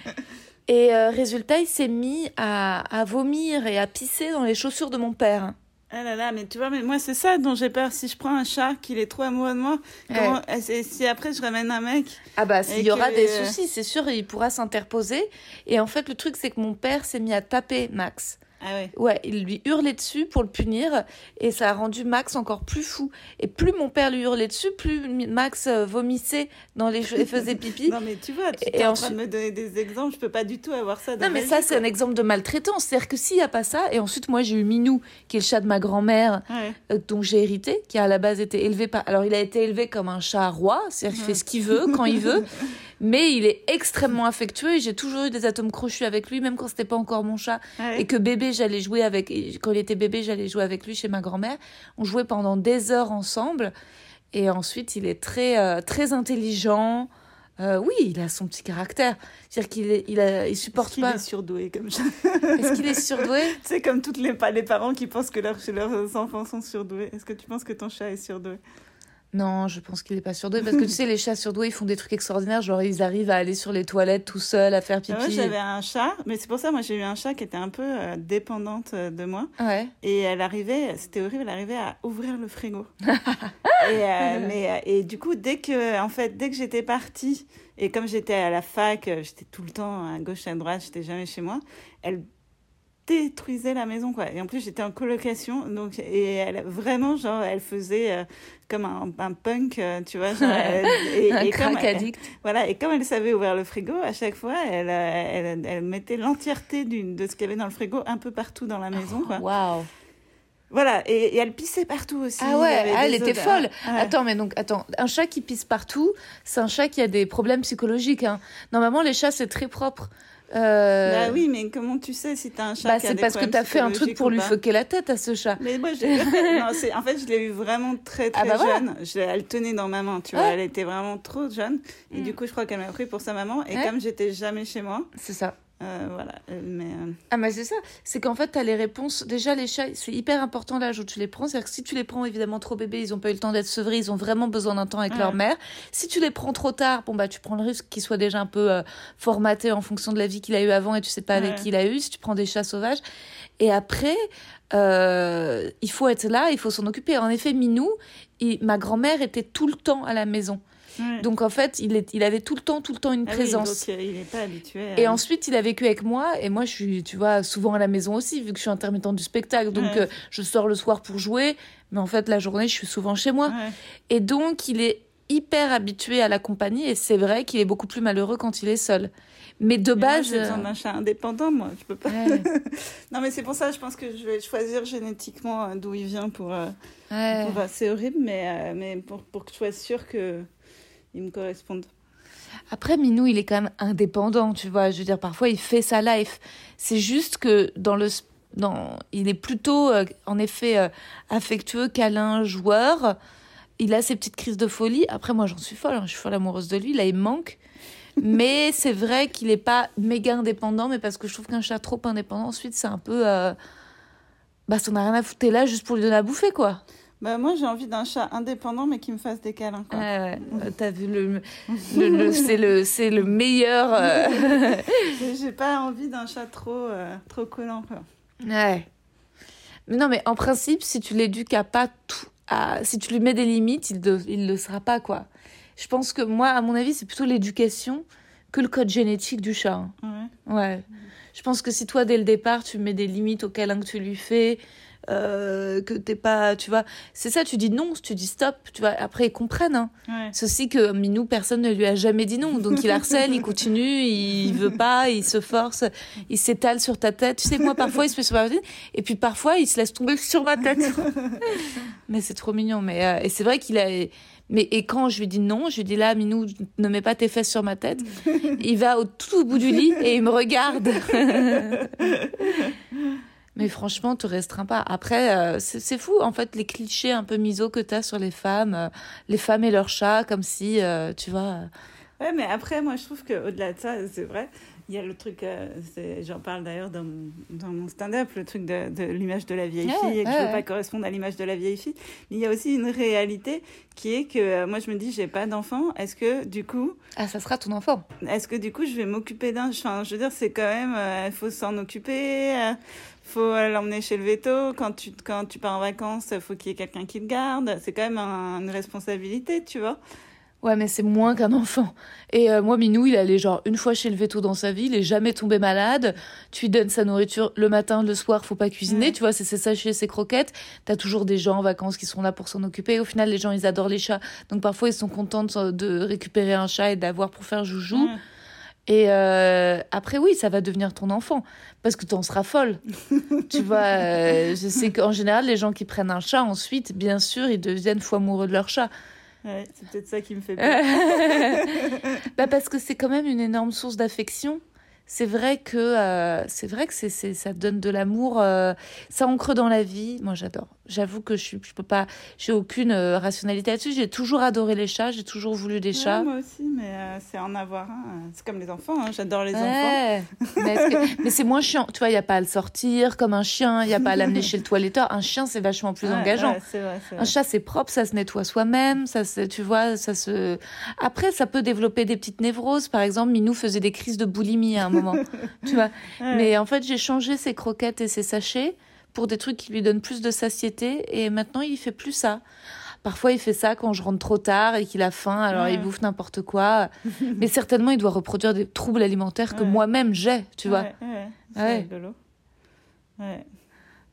et résultat, il s'est mis à, à vomir et à pisser dans les chaussures de mon père. Ah là là, mais tu vois, mais moi, c'est ça dont j'ai peur. Si je prends un chat, qu'il est trop amoureux de moi, comment... et si après je ramène un mec, Ah bah s'il y aura que- des soucis, c'est sûr, il pourra s'interposer. Et en fait, le truc, c'est que mon père s'est mis à taper Max. Ah ouais. Ouais, il lui hurlait dessus pour le punir, et ça a rendu Max encore plus fou. Et plus mon père lui hurlait dessus, plus Max euh, vomissait dans les et faisait pipi. Non mais tu vois, tu Et es en ensuite- train de me donner des exemples, je peux pas du tout avoir ça dans Non, mais ma ça, c'est un exemple de maltraitance. C'est-à-dire que s'il n'y a pas ça, et ensuite, moi, j'ai eu Minou, qui est le chat de ma grand-mère, Ouais. euh, dont j'ai hérité, qui a à la base été élevé par. Alors, il a été élevé comme un chat roi, c'est-à-dire qu'il fait ce qu'il veut, quand il veut, mais il est extrêmement affectueux et j'ai toujours eu des atomes crochus avec lui, même quand c'était pas encore mon chat. Ouais. Et que bébé, j'allais jouer avec. Quand il était bébé, j'allais jouer avec lui chez ma grand-mère. On jouait pendant des heures ensemble. Et ensuite, il est très, euh, très intelligent. Euh, oui, il a son petit caractère. C'est-à-dire qu'il est, il, a, il supporte Est-ce pas. est surdoué comme ça Est-ce qu'il est surdoué? C'est comme toutes les, les parents qui pensent que leurs, leurs enfants sont surdoués. Est-ce que tu penses que ton chat est surdoué? Non, je pense qu'il est pas surdoué parce que tu sais, les chats surdoués, ils font des trucs extraordinaires. Genre, ils arrivent à aller sur les toilettes tout seuls, à faire Ah, Moi, pipi. j'avais un chat, mais c'est pour ça, moi, j'ai eu un chat qui était un peu euh, dépendante euh, de moi. Ouais. Et elle arrivait, c'était horrible, elle arrivait à ouvrir le frigo. et, euh, mais, et du coup, dès que, en fait, dès que j'étais partie, et comme j'étais à la fac, j'étais tout le temps à gauche, à droite, j'étais jamais chez moi, elle détruisait la maison, quoi. Et en plus, j'étais en colocation, donc, et elle, vraiment, genre, elle faisait euh, comme un, un punk, euh, tu vois, genre, elle- et, un et comme crack elle- addict. voilà, et comme elle savait ouvrir le frigo, à chaque fois, elle, euh, elle, elle mettait l'entièreté d'une- de ce qu'il y avait dans le frigo un peu partout dans la maison, quoi. Waouh. Voilà, et, et elle pissait partout aussi. Ah ouais, ah, elle était folle. Ouais. Attends, mais donc, attends, un chat qui pisse partout, c'est un chat qui a des problèmes psychologiques. Hein. Normalement, les chats, c'est très propre. Euh, Bah oui, mais comment tu sais si t'as un chat bah, c'est parce que t'as fait un truc pour ou lui foquer la tête à ce chat. Mais moi, je. Non, en fait, je l'ai eu vraiment très, très Ah bah voilà. jeune. Je elle tenait dans ma main, tu vois. Ouais. Elle était vraiment trop jeune. Et Mm. du coup, je crois qu'elle m'a pris pour sa maman. Et Ouais. comme j'étais jamais chez moi, C'est ça. Euh, voilà. Euh, Mais euh, Ah, mais c'est ça. C'est qu'en fait, tu as les réponses. Déjà, les chats, c'est hyper important l'âge où tu les prends. C'est-à-dire que si tu les prends évidemment trop bébés, ils n'ont pas eu le temps d'être sevrés, ils ont vraiment besoin d'un temps avec Ouais. leur mère. Si tu les prends trop tard, bon, bah, tu prends le risque qu'ils soient déjà un peu euh, formatés en fonction de la vie qu'il a eu avant et tu sais pas avec qui il a eu. Si tu prends des chats sauvages. Et après, euh, il faut être là, il faut s'en occuper. En effet, Minou, il- ma grand-mère était tout le temps à la maison. Ouais. Donc en fait, il, est, il avait tout le temps, tout le temps une Ah oui, présence. donc, euh, il n'est pas habitué. à- Et ensuite, il a vécu avec moi. Et moi, je suis, tu vois, souvent à la maison aussi, vu que je suis intermittente du spectacle. Donc, Ouais. euh, je sors le soir pour jouer. Mais en fait, la journée, je suis souvent chez moi. Ouais. Et donc, il est hyper habitué à la compagnie. Et c'est vrai qu'il est beaucoup plus malheureux quand il est seul. Mais de Mais base. j'ai besoin euh, d'un chat indépendant, moi. Je peux pas. ouais, Non, mais c'est pour ça, je pense que je vais choisir génétiquement d'où il vient pour. euh, ouais. pour- c'est horrible, mais, euh, mais pour, pour que je sois sûre que il me corresponde. Après, Minou, il est quand même indépendant, tu vois. Je veux dire, parfois, il fait sa life. C'est juste que dans le. Dans, il est plutôt, euh, en effet, euh, affectueux, câlin, joueur. Il a ses petites crises de folie. Après, moi, j'en suis folle. hein. Je suis folle amoureuse de lui. Là, il manque. Mais c'est vrai qu'il n'est pas méga indépendant. Mais parce que je trouve qu'un chat trop indépendant, ensuite, c'est un peu. euh, Bah, ça n'a rien à foutre. Là juste pour lui donner à bouffer, quoi. Bah, moi, j'ai envie d'un chat indépendant, mais qui me fasse des câlins. Quoi. Ouais, ouais. Euh, T'as vu le. le, le- c'est le, c'est le meilleur. euh, J'ai- pas envie d'un chat trop, euh, trop collant. Quoi. Ouais. Mais non, mais en principe, si tu l'éduques à pas tout, à, si tu lui mets des limites, il ne il le sera pas, quoi. Je pense que moi, à mon avis, c'est plutôt l'éducation que le code génétique du chat. hein. Ouais. Ouais. Je pense que si toi, dès le départ, tu mets des limites au câlin que tu lui fais, euh, que t'es pas, tu vois, c'est ça, tu dis non, tu dis stop, tu vois, après ils comprennent, hein. Ouais. Ceci que Minou, personne ne lui a jamais dit non. Donc il harcèle, il continue, il veut pas, il se force, il s'étale sur ta tête. Tu sais, moi parfois il se met sur ma tête et puis parfois il se laisse tomber sur ma tête. mais c'est trop mignon. Mais euh, et c'est vrai qu'il a. Mais et quand je lui dis non, je lui dis là, Minou, ne mets pas tes fesses sur ma tête. il va au tout au bout du lit et il me regarde. Mais franchement, te restreins pas. Après, euh, c'est c'est fou, en fait, les clichés un peu miso que t'as sur les femmes, euh, les femmes et leurs chats, comme si, euh, tu vois. euh, Ouais, mais après, moi, je trouve qu'au-delà de ça, c'est vrai, il y a le truc, c'est- j'en parle d'ailleurs dans, mon- dans mon stand-up, le truc de, de l'image de la vieille Ouais, fille, et que je ouais, veux ouais. pas correspondre à l'image de la vieille fille. Mais il y a aussi une réalité qui est que moi, je me dis, j'ai pas d'enfant. Est-ce que, du coup, Ah, ça sera ton enfant. est-ce que, du coup, je vais m'occuper d'un. Enfin, je veux dire, c'est quand même, il faut s'en occuper. Faut euh, l'emmener chez le veto. Quand tu, quand tu pars en vacances, il faut qu'il y ait quelqu'un qui le garde. C'est quand même un- une responsabilité, tu vois. Ouais, mais c'est moins qu'un enfant. Et euh, moi, Minou, il allait genre une fois chez le veto dans sa vie, il est jamais tombé malade. Tu lui donnes sa nourriture le matin, le soir, faut pas cuisiner, Ouais. tu vois, c'est ses sachets, ses croquettes. T'as toujours des gens en vacances qui sont là pour s'en occuper. Au final, les gens, ils adorent les chats. Donc parfois, ils sont contents de, de récupérer un chat et d'avoir pour faire joujou. Ouais. Et euh, après, oui, ça va devenir ton enfant. Parce que t'en seras folle. tu vois, euh, je sais qu'en général, les gens qui prennent un chat, ensuite, bien sûr, ils deviennent fou amoureux de leur chat. Ouais, c'est peut-être ça qui me fait peur. bah parce que c'est quand même une énorme source d'affection. C'est vrai que euh, c'est vrai que c'est c'est ça donne de l'amour, ça ancre dans la vie. Moi j'adore. J'avoue que je je peux pas j'ai aucune euh, rationalité là-dessus. J'ai toujours adoré les chats, j'ai toujours voulu des Ouais, chats. moi aussi, mais euh, c'est en avoir un. euh, C'est comme les enfants, hein, j'adore les enfants. Ouais. mais c'est moins chiant. Tu vois, il y a pas à le sortir comme un chien, il y a pas à l'amener chez le toiletteur. Un chien c'est vachement plus Ouais, engageant. vrai, Un chat, c'est propre, ça se nettoie soi-même, ça se, tu vois, ça se. Après, ça peut développer des petites névroses. Par exemple, Minou faisait des crises de boulimie à un moment, tu vois. Mais en fait, j'ai changé ses croquettes et ses sachets pour des trucs qui lui donnent plus de satiété, et maintenant, il fait plus ça. Parfois, il fait ça quand je rentre trop tard et qu'il a faim, alors Ouais. il bouffe n'importe quoi. Mais certainement, il doit reproduire des troubles alimentaires que Ouais. moi-même j'ai, tu vois. Ouais, ouais, Ouais.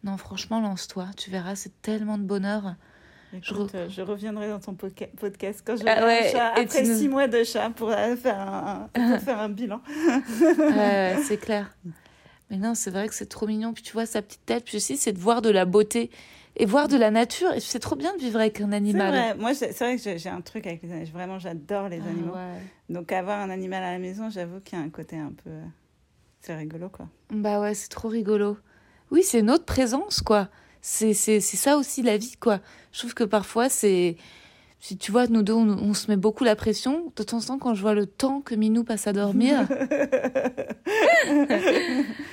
Non, franchement, lance-toi, tu verras, c'est tellement de bonheur. Écoute, Je euh, je... reviendrai dans ton podca- podcast quand je Ah ouais, chat, après nous- six mois de chat pour euh, faire un, pour faire un bilan. C'est clair. Mais non, c'est vrai que c'est trop mignon. Puis tu vois sa petite tête. Puis aussi, c'est de voir de la beauté et voir de la nature. Et c'est trop bien de vivre avec un animal. vrai, moi c'est vrai que j'ai un truc avec les animaux. Vraiment, j'adore les Ah, animaux. ouais. Donc avoir un animal à la maison, j'avoue qu'il y a un côté un peu. C'est rigolo quoi. Bah ouais, c'est trop rigolo. Oui, c'est une autre présence, quoi. C'est c'est- c'est ça aussi la vie, quoi. Je trouve que parfois, c'est. Si tu vois, nous deux, on, on se met beaucoup la pression. De temps en temps, quand je vois le temps que Minou passe à dormir,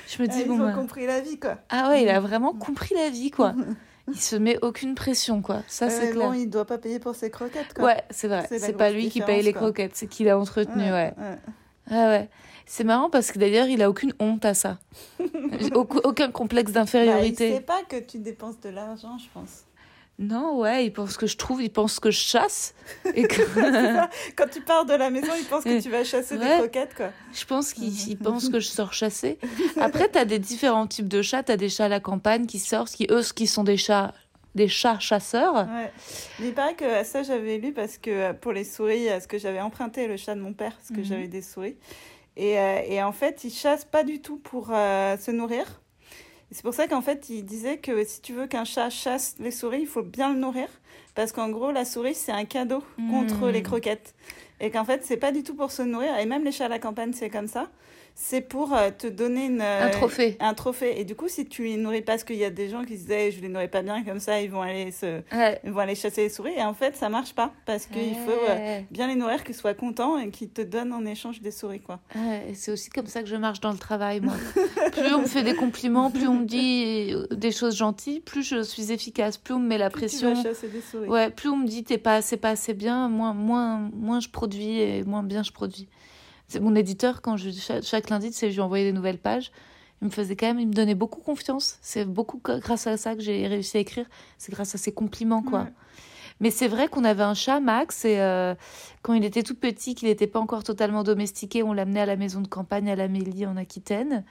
je me dis, Ils bon, ont bah, compris la vie, quoi. ah ouais, il a vraiment compris la vie, quoi. Il se met aucune pression, quoi. Ça, c'est clair. bon, il doit pas payer pour ses croquettes, quoi. Ouais, c'est vrai. C'est pas lui qui paye les quoi. croquettes, c'est qui l'a entretenu, ouais. Ah ouais. C'est marrant parce que d'ailleurs, il a aucune honte à ça. Aucun complexe Bah, il d'infériorité. sait pas que tu dépenses de l'argent, je pense. Non, ouais, il pense que je trouve, il pense que je chasse. Et que... Quand tu pars de la maison, il pense que Ouais. tu vas chasser des croquettes, quoi. je pense qu'il il pense que je sors chasser. Après, t'as des différents types de chats. T'as des chats à la campagne qui sortent, qui eux, qui sont des chats, des chats chasseurs. Ouais. Mais il paraît que euh, ça, j'avais lu parce que euh, pour les souris, euh, ce que j'avais emprunté le chat de mon père, parce que Mhm. j'avais des souris. Et, euh, et en fait, ils chassent pas du tout pour euh, se nourrir. C'est pour ça qu'en fait, il disait que si tu veux qu'un chat chasse les souris, il faut bien le nourrir. Parce qu'en gros, la souris, c'est un cadeau contre Mhm. les croquettes. Et qu'en fait, c'est pas du tout pour se nourrir. Et même les chats à la campagne, c'est comme ça. C'est pour euh, te donner une, Un euh, trophée. un trophée. Et du coup, si tu les nourris pas, parce qu'il y a des gens qui se disaient, je les nourris pas bien comme ça, ils vont aller se, Ouais. ils vont aller chasser les souris. Et en fait, ça marche pas parce qu'il faut euh, Ouais. bien les nourrir, qu'ils soient contents et qu'ils te donnent en échange des souris, quoi. Ouais, c'est aussi comme ça que je marche dans le travail, moi. plus on me fait des compliments, plus on me dit des choses gentilles, plus je suis efficace, plus on me met la Plus pression. Tu vas chasser des souris. Ouais, plus on me dit t'es pas assez, pas assez bien, moins, moins, moins je produis et moins bien je produis. C'est mon éditeur, quand je, chaque, chaque lundi, tu sais, je lui envoyais des nouvelles pages. Il me faisait quand même, il me donnait beaucoup confiance. C'est beaucoup grâce à ça que j'ai réussi à écrire. C'est grâce à ses compliments, quoi. Ouais. Mais c'est vrai qu'on avait un chat, Max, et euh, quand il était tout petit, qu'il n'était pas encore totalement domestiqué, on l'amenait à la maison de campagne à la Mélie en Aquitaine.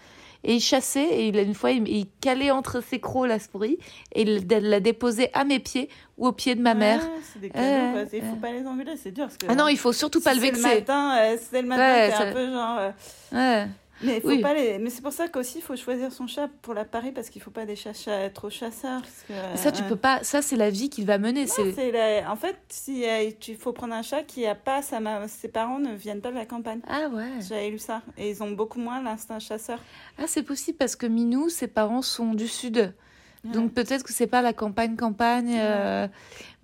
Et il chassait, et il, une fois, il, il calait entre ses crocs la souris, et il la déposait à mes pieds ou aux pieds de ma mère. Ouais, c'est des. Il faut ouais. pas les engueuler, c'est dur. Parce que, Ah non, il faut surtout si pas le c'est vexer. Le matin, euh, c'est le matin, Ouais, ça- un peu genre. euh, Ouais. Mais faut Oui. pas les. Mais c'est pour ça qu'aussi il faut choisir son chat pour la Paris parce qu'il faut pas des chats cha- trop chasseurs. Parce que, Ça, tu euh, peux pas. Ça, c'est la vie qu'il va mener. C'est. la- En fait, si euh, tu faut prendre un chat qui a pas sa ma- ses parents ne viennent pas de la campagne. Ah ouais. J'avais lu ça et ils ont beaucoup moins l'instinct chasseur. Ah, c'est possible parce que Minou, ses parents sont du sud. Donc peut-être que c'est pas la campagne campagne, euh,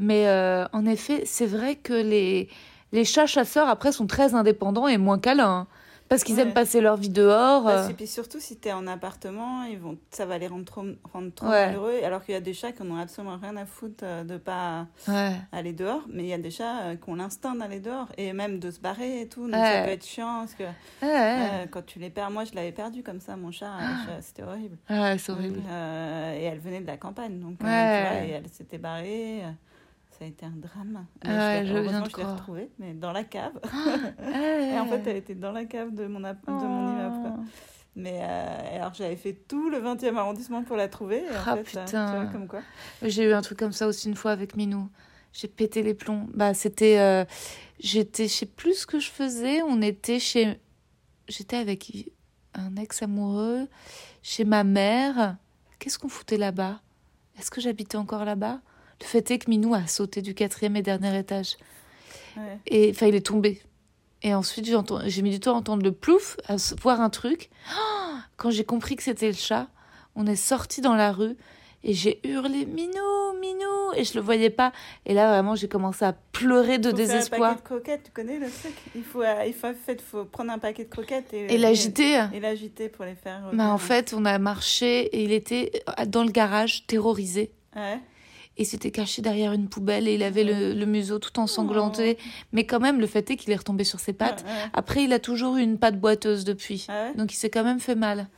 mais euh, en effet, c'est vrai que les les chats chasseurs après sont très indépendants et moins câlins hein, parce qu'ils Ouais. aiment passer leur vie dehors. Parce euh. que- puis surtout, si tu es en appartement, ils vont, ça va les rendre trop, rendre trop Ouais. malheureux. Alors qu'il y a des chats qui n'ont absolument rien à foutre euh, de pas Ouais. aller dehors. Mais il y a des chats euh, qui ont l'instinct d'aller dehors et même de se barrer et tout. Donc ça peut être chiant. Parce que euh, quand tu les perds, moi je l'avais perdu comme ça, mon chat. euh, je- C'était horrible. Ouais, c'est horrible. Euh, et elle venait de la campagne. Donc euh, tu vois, et elle s'était barrée. Ça a été un drame. L'ai- je viens de je l'ai retrouvée, mais dans la cave. Et en fait, elle était dans la cave de mon, app- de mon immeuble. quoi. Oh. Mais euh, alors j'avais fait tout le 20e arrondissement pour la trouver. Et en Ah, fait, là, tu putain. vois, comme quoi. J'ai eu un truc comme ça aussi une fois avec Minou. J'ai pété les plombs. Bah, c'était. euh, j'étais, je sais plus ce que je faisais. On était chez. J'étais avec un ex amoureux, chez ma mère. Qu'est-ce qu'on foutait là-bas? Est-ce que j'habitais encore là-bas? Le fait est que Minou a sauté du quatrième et dernier étage. Ouais. Et enfin, il est tombé. Et ensuite, j'ai mis du temps à entendre le plouf, à voir un truc. Ah Quand j'ai compris que c'était le chat, on est sorti dans la rue et j'ai hurlé Minou, Minou, et je le voyais pas. Et là, vraiment, j'ai commencé à pleurer de Faut faire un désespoir. paquet de croquettes, tu connais le truc? Il faut, euh, il faut, en fait, faut prendre un paquet de croquettes et, Et l'agiter. Et l'agiter pour les faire. Mais en revenir. fait, on a marché et il était euh, dans le garage, terrorisé. Ouais. Et il s'était caché derrière une poubelle et il avait le, le museau tout ensanglanté. Mais quand même, le fait est qu'il est retombé sur ses pattes. Après, il a toujours eu une patte boiteuse depuis. Ah ouais Donc il s'est quand même fait mal.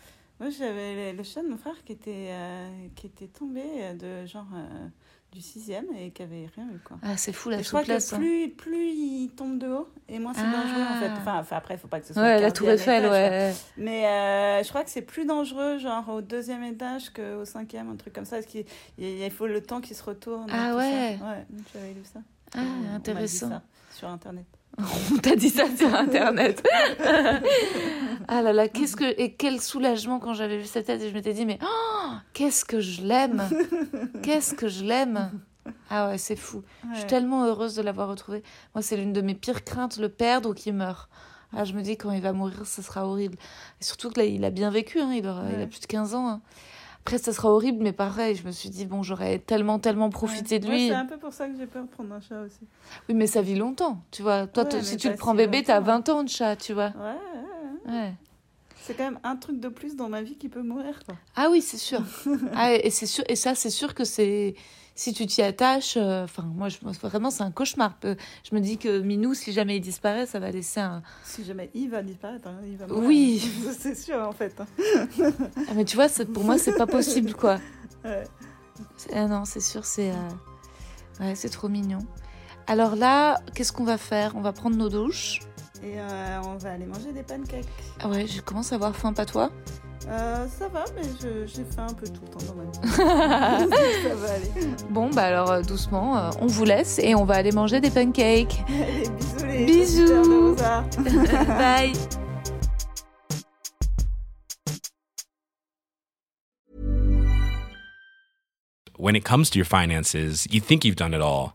Moi, j'avais le, le chat de mon frère qui était, euh, qui était tombé de genre euh, du sixième et qui avait rien eu. Quoi. Ah, c'est fou la Et je crois souplesse. que hein. plus, plus il tombe de haut, et moins c'est Ah. dangereux en fait. Enfin, enfin après, il faut pas que ce soit. Ouais, la tour 15e Eiffel, ouais. Mais euh, je crois que c'est plus dangereux, genre au deuxième étage qu'au cinquième, un truc comme ça. Parce qu'il il faut le temps qu'il se retourne. et Ah ouais. ça. Ouais, j'avais lu ça. Ah, intéressant. ça sur Internet. On t'a dit ça sur Internet. ah là là, qu'est-ce que et quel soulagement quand j'avais vu cette tête et je m'étais dit mais oh, qu'est-ce que je l'aime, qu'est-ce que je l'aime. Ah ouais, c'est fou. Je suis tellement heureuse de l'avoir retrouvé. Moi, c'est l'une de mes pires craintes, le perdre ou qu'il meure. Ah, je me dis quand il va mourir, ce sera horrible. Et surtout que là, il a bien vécu, hein, il, aura, il a plus de 15 ans. hein. Après, ça sera horrible, mais pareil, je me suis dit, bon, j'aurais tellement, tellement profité de lui. c'est un peu pour ça que j'ai peur de prendre un chat aussi. Oui, mais ça vit longtemps, tu vois. Toi, Ouais, si tu le prends si bébé, t'as longtemps. 20 ans de chat, tu vois. Ouais, ouais, ouais. Ouais. C'est quand même un truc de plus dans ma vie qui peut mourir, quoi. Ah oui, c'est sûr. ah, et, c'est sûr. et ça, c'est sûr que c'est. Si tu t'y attaches, euh, enfin, moi, je, vraiment, c'est un cauchemar. Je me dis que Minou, si jamais il disparaît, ça va laisser un. Si jamais il va disparaître, hein, il va mourir. Oui. c'est sûr, en fait. hein. Ah, mais tu vois, pour moi, c'est pas possible, quoi. Ouais. Ah non, c'est sûr, c'est. euh, Ouais, c'est trop mignon. Alors là, qu'est-ce qu'on va faire? On va prendre nos douches. Et euh, on va aller manger des pancakes. Ah ouais, je commence à avoir faim, pas toi? Euh, ça va, mais j'ai fait un peu tout le temps dans ma vie. ça va aller. Bon, bah alors euh, doucement, euh, on vous laisse et on va aller manger des pancakes. Allez, bisous les Bisous. de. Bye when it comes to your finances, you think you've done it all.